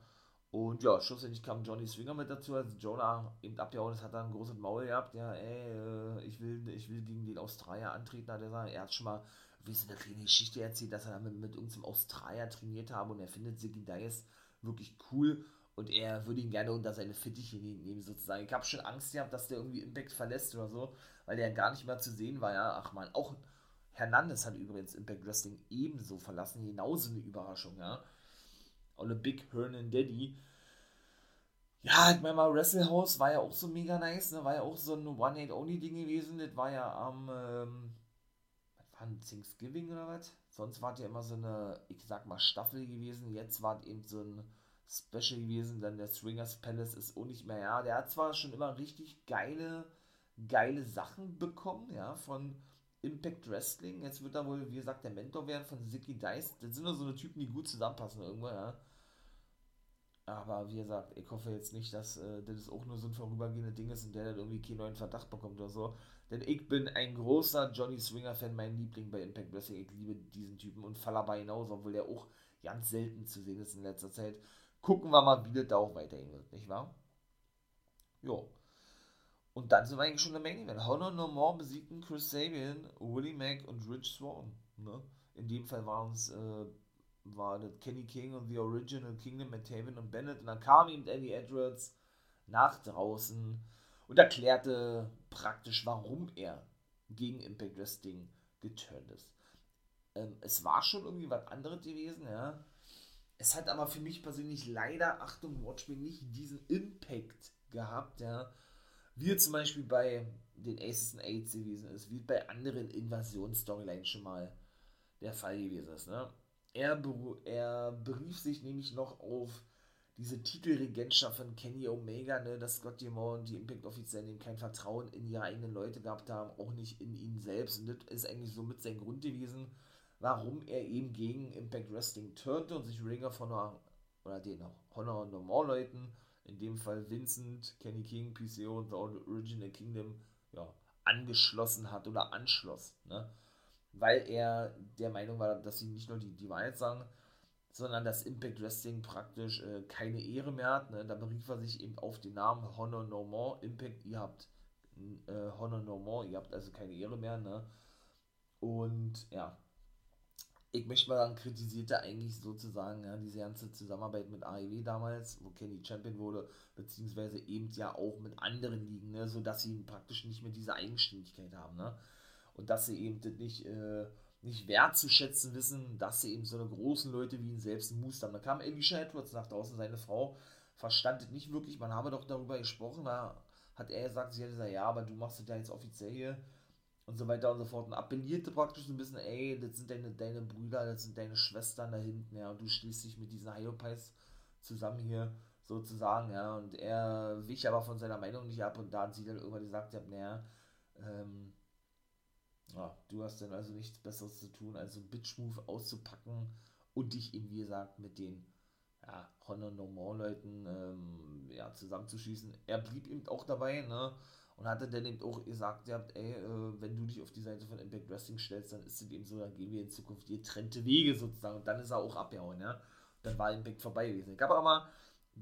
Und ja, schlussendlich kam Johnny Swinger mit dazu, als Jonah eben abgehauen ist, hat er ein großes Maul gehabt, ja, ey, äh, ich will, ich will gegen den Australier antreten, hat er gesagt. Er hat schon mal, wie ist eine kleine Geschichte erzählt, dass er mit, mit irgendeinem Australier trainiert habe und er findet Ziggy Dice wirklich cool und er würde ihn gerne unter seine Fittiche nehmen, sozusagen. Ich habe schon Angst gehabt, dass der irgendwie Impact verlässt oder so, weil der gar nicht mehr zu sehen war, ja. Ach man, auch Hernandez hat übrigens Impact Wrestling ebenso verlassen, genauso eine Überraschung, ja. Eine Big Hernan Daddy. Ja, ich meine mal, Wrestlehouse war ja auch so mega nice, ne? War ja auch so ein One-Hate-Only-Ding gewesen. Das war ja am, ähm, was war ein Thanksgiving oder was? Sonst war es ja immer so eine, ich sag mal, Staffel gewesen. Jetzt war es eben so ein Special gewesen, denn der Swingers Palace ist auch nicht mehr, ja, der hat zwar schon immer richtig geile, geile Sachen bekommen, ja, von Impact Wrestling, jetzt wird er wohl, wie gesagt, der Mentor werden von Zicky Dice, das sind nur so eine Typen, die gut zusammenpassen irgendwo, ja. Aber wie gesagt, ich hoffe jetzt nicht, dass äh, das auch nur so ein vorübergehendes Ding ist und der dann irgendwie keinen neuen Verdacht bekommt oder so. Denn ich bin ein großer Johnny Swinger-Fan, mein Liebling bei Impact Wrestling. Ich liebe diesen Typen und Fallaba hinaus, obwohl der auch ganz selten zu sehen ist in letzter Zeit. Gucken wir mal, wie das da auch weitergehen wird, nicht wahr? Jo. Und dann sind wir eigentlich schon im Main Event. Honor No More besiegten Chris Sabian, Willie Mack und Rich Swan. Ne? In dem Fall waren es äh, war das Kenny King und The Original Kingdom mit Taven und Bennett. Und dann kam ihm Eddie Edwards nach draußen und erklärte praktisch, warum er gegen Impact Wrestling geturnt ist. Ähm, es war schon irgendwie was anderes gewesen, ja. Es hat aber für mich persönlich leider, Achtung, Watchmen, nicht diesen Impact gehabt, ja, wie zum Beispiel bei den Aces and Aids gewesen ist, wie bei anderen Invasions-Storylines schon mal der Fall gewesen ist, ne? Er, er berief sich nämlich noch auf diese Titelregentschaft von Kenny Omega, ne, dass Scott Demore und die Impact Offiziellen eben kein Vertrauen in ihre eigenen Leute gehabt haben, auch nicht in ihn selbst. Und das ist eigentlich somit sein Grund gewesen, warum er eben gegen Impact Wrestling turnte und sich Ringer von oder den Honor No More Leuten, in dem Fall Vincent, Kenny King, PCO und The Original Kingdom, ja, angeschlossen hat oder anschloss, ne? Weil er der Meinung war, dass sie nicht nur die, die Wahrheit sagen, sondern dass Impact Wrestling praktisch äh, keine Ehre mehr hat. Ne? Da berief er sich eben auf den Namen Honor No More. Impact, ihr habt äh, Honor No More, ihr habt also keine Ehre mehr. Ne? Und ja, ich möchte mal sagen, kritisierte eigentlich sozusagen ja, diese ganze Zusammenarbeit mit AEW damals, wo Kenny Champion wurde, beziehungsweise eben ja auch mit anderen Ligen, ne, sodass sie praktisch nicht mehr diese Eigenständigkeit haben, ne? Und dass sie eben nicht, äh, nicht wertzuschätzen wissen, dass sie eben so eine großen Leute wie ihn selbst haben. Da kam Alicia Edwards nach draußen, seine Frau, verstand es nicht wirklich, man habe doch darüber gesprochen, da hat er gesagt, sie hat gesagt, ja, aber du machst es ja jetzt offiziell hier und so weiter und so fort. Und appellierte praktisch ein bisschen, ey, das sind deine, deine Brüder, das sind deine Schwestern da hinten, ja, und du schließt dich mit diesen Hyopies zusammen hier sozusagen, ja, und er wich aber von seiner Meinung nicht ab und da hat sie dann irgendwann gesagt, ja, naja, ähm, ja, du hast dann also nichts Besseres zu tun, als so einen Bitch-Move auszupacken und dich eben, wie gesagt, mit den ja, Honor No More Leuten ähm, ja, zusammenzuschießen. Er blieb eben auch dabei, ne, und hatte dann eben auch gesagt, ihr habt, ey, äh, wenn du dich auf die Seite von Impact Wrestling stellst, dann ist es eben so, dann gehen wir in Zukunft getrennte Wege sozusagen. Und dann ist er auch abgehauen, ja. Dann war Impact vorbei gewesen. Ich habe aber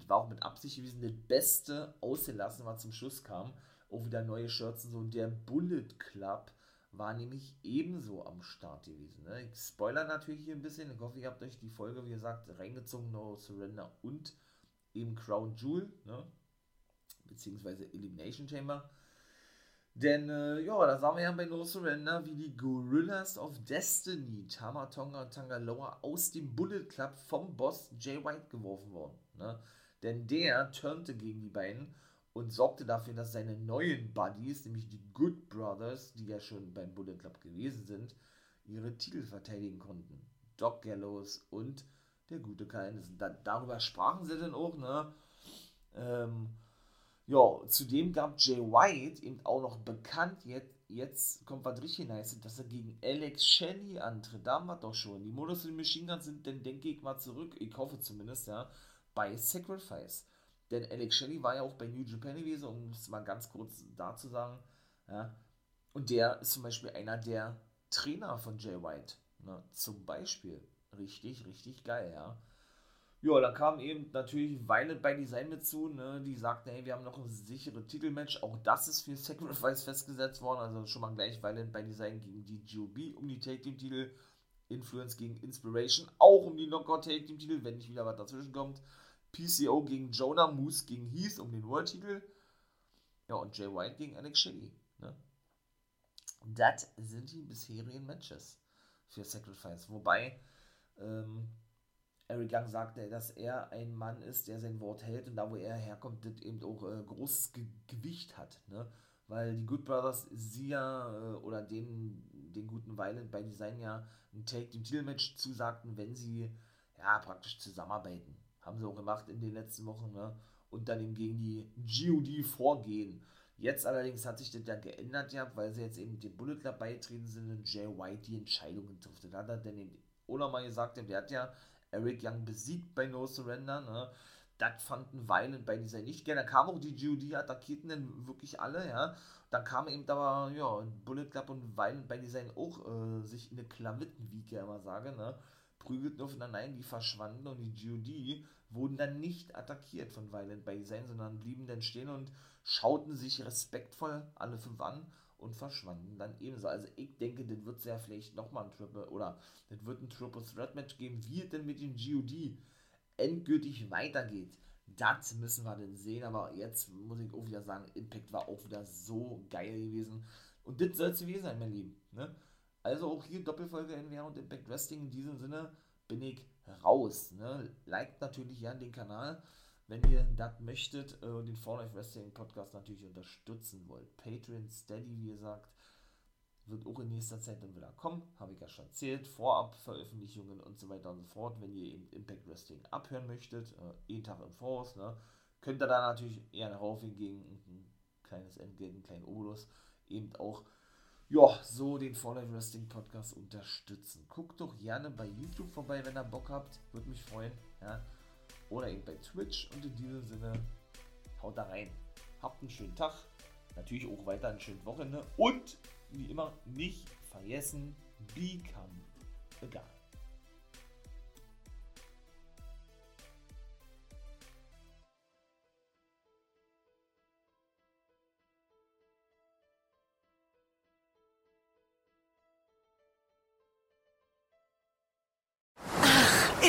war auch mit Absicht gewesen, das Beste ausgelassen, was zum Schluss kam. Auch wieder neue Shirts und so. Und der Bullet Club war nämlich ebenso am Start gewesen. Ne? Ich spoiler natürlich hier ein bisschen. Ich hoffe, ihr habt euch die Folge, wie gesagt, reingezogen, No Surrender und eben Crown Jewel, ne? beziehungsweise Elimination Chamber. Denn, äh, ja, da sahen wir ja bei No Surrender, wie die Gorillas of Destiny, Tamatonga und Tangaloa, aus dem Bullet Club vom Boss Jay White geworfen wurden. Ne? Denn der turnte gegen die beiden und sorgte dafür, dass seine neuen Buddies, nämlich die Good Brothers, die ja schon beim Bullet Club gewesen sind, ihre Titel verteidigen konnten. Doc Gallows und der gute Kyle Da, darüber sprachen sie dann auch, ne? Ähm, ja, zudem gab Jay White eben auch noch bekannt, jetzt, jetzt kommt was richtig nice, dass er gegen Alex Shelley antritt. Da haben wir doch schon. Die Modus und Machine Guns sind dann, denke ich mal, zurück, ich hoffe zumindest, ja, bei Sacrifice. Denn Alex Shelley war ja auch bei New Japan gewesen, um es mal ganz kurz dazu sagen, ja. Und der ist zum Beispiel einer der Trainer von Jay White. Ne? Zum Beispiel. Richtig, richtig geil, ja. Ja, dann kam eben natürlich Violet bei Design mit zu, ne? die sagten, hey, wir haben noch ein sicheres Titelmatch. Auch das ist für Sacrifice festgesetzt worden. Also schon mal gleich Violet bei Design gegen die GOB um die Take Team Titel. Influence gegen Inspiration, auch um die Knockout Take Team Titel, wenn nicht wieder was dazwischen kommt. PCO gegen Jonah, Moose gegen Heath um den World Titel. Ja, und Jay White gegen Alex Shelley. Ne? Das sind die bisherigen Matches für Sacrifice. Wobei, ähm, Eric Young sagte, dass er ein Mann ist, der sein Wort hält und da, wo er herkommt, das eben auch äh, großes Ge Gewicht hat. Ne? Weil die Good Brothers sie ja äh, oder den, den guten Violent bei Design ja ein Take Team Titelmatch zusagten, wenn sie ja praktisch zusammenarbeiten. Haben sie auch gemacht in den letzten Wochen ne? und dann eben gegen die GOD vorgehen. Jetzt allerdings hat sich das ja geändert, ja, weil sie jetzt eben dem Bullet Club beitreten sind und Jay White die Entscheidungen trifft. Da hat er dann eben auch nochmal gesagt, der hat ja Eric Young besiegt bei No Surrender. Ne? Das fanden Violent bei dieser nicht gerne. Da kamen auch die GOD, attackierten dann wirklich alle, ja. Dann kam eben aber, ja, Bullet Club und Violent bei Design auch äh, sich in eine Klamitten, wie ich ja immer sage, ne? Prügelten aufeinander ein, die verschwanden und die GOD wurden dann nicht attackiert von Violent by Design, sondern blieben dann stehen und schauten sich respektvoll alle fünf an und verschwanden dann ebenso. Also ich denke, das wird ja vielleicht nochmal ein Triple oder das wird ein Triple Threat Match geben, wie es denn mit den GOD endgültig weitergeht. Das müssen wir dann sehen, aber jetzt muss ich auch wieder sagen, Impact war auch wieder so geil gewesen. Und das soll es gewesen sein, mein Lieben. Ne? Also auch hier Doppelfolge NWR und Impact Wrestling. In diesem Sinne bin ich raus. Ne? Liked natürlich gerne den Kanal wenn ihr das möchtet und äh, den For Life Wrestling Podcast natürlich unterstützen wollt. Patreon, Steady, wie gesagt, wird auch in nächster Zeit dann wieder kommen, habe ich ja schon erzählt, Vorab-Veröffentlichungen und so weiter und so fort. Wenn ihr eben Impact Wrestling abhören möchtet, äh, jeden Tag im Voraus, ne, könnt ihr da natürlich eher raufgehen gegen ein kleines Entgelt, einen kleinen Obolus, eben auch ja, so den Life Wrestling Podcast unterstützen. Guckt doch gerne bei YouTube vorbei, wenn ihr Bock habt. Würde mich freuen. Ja. Oder eben bei Twitch. Und in diesem Sinne, haut da rein. Habt einen schönen Tag. Natürlich auch weiter ein schönes Wochenende. Und wie immer, nicht vergessen, become a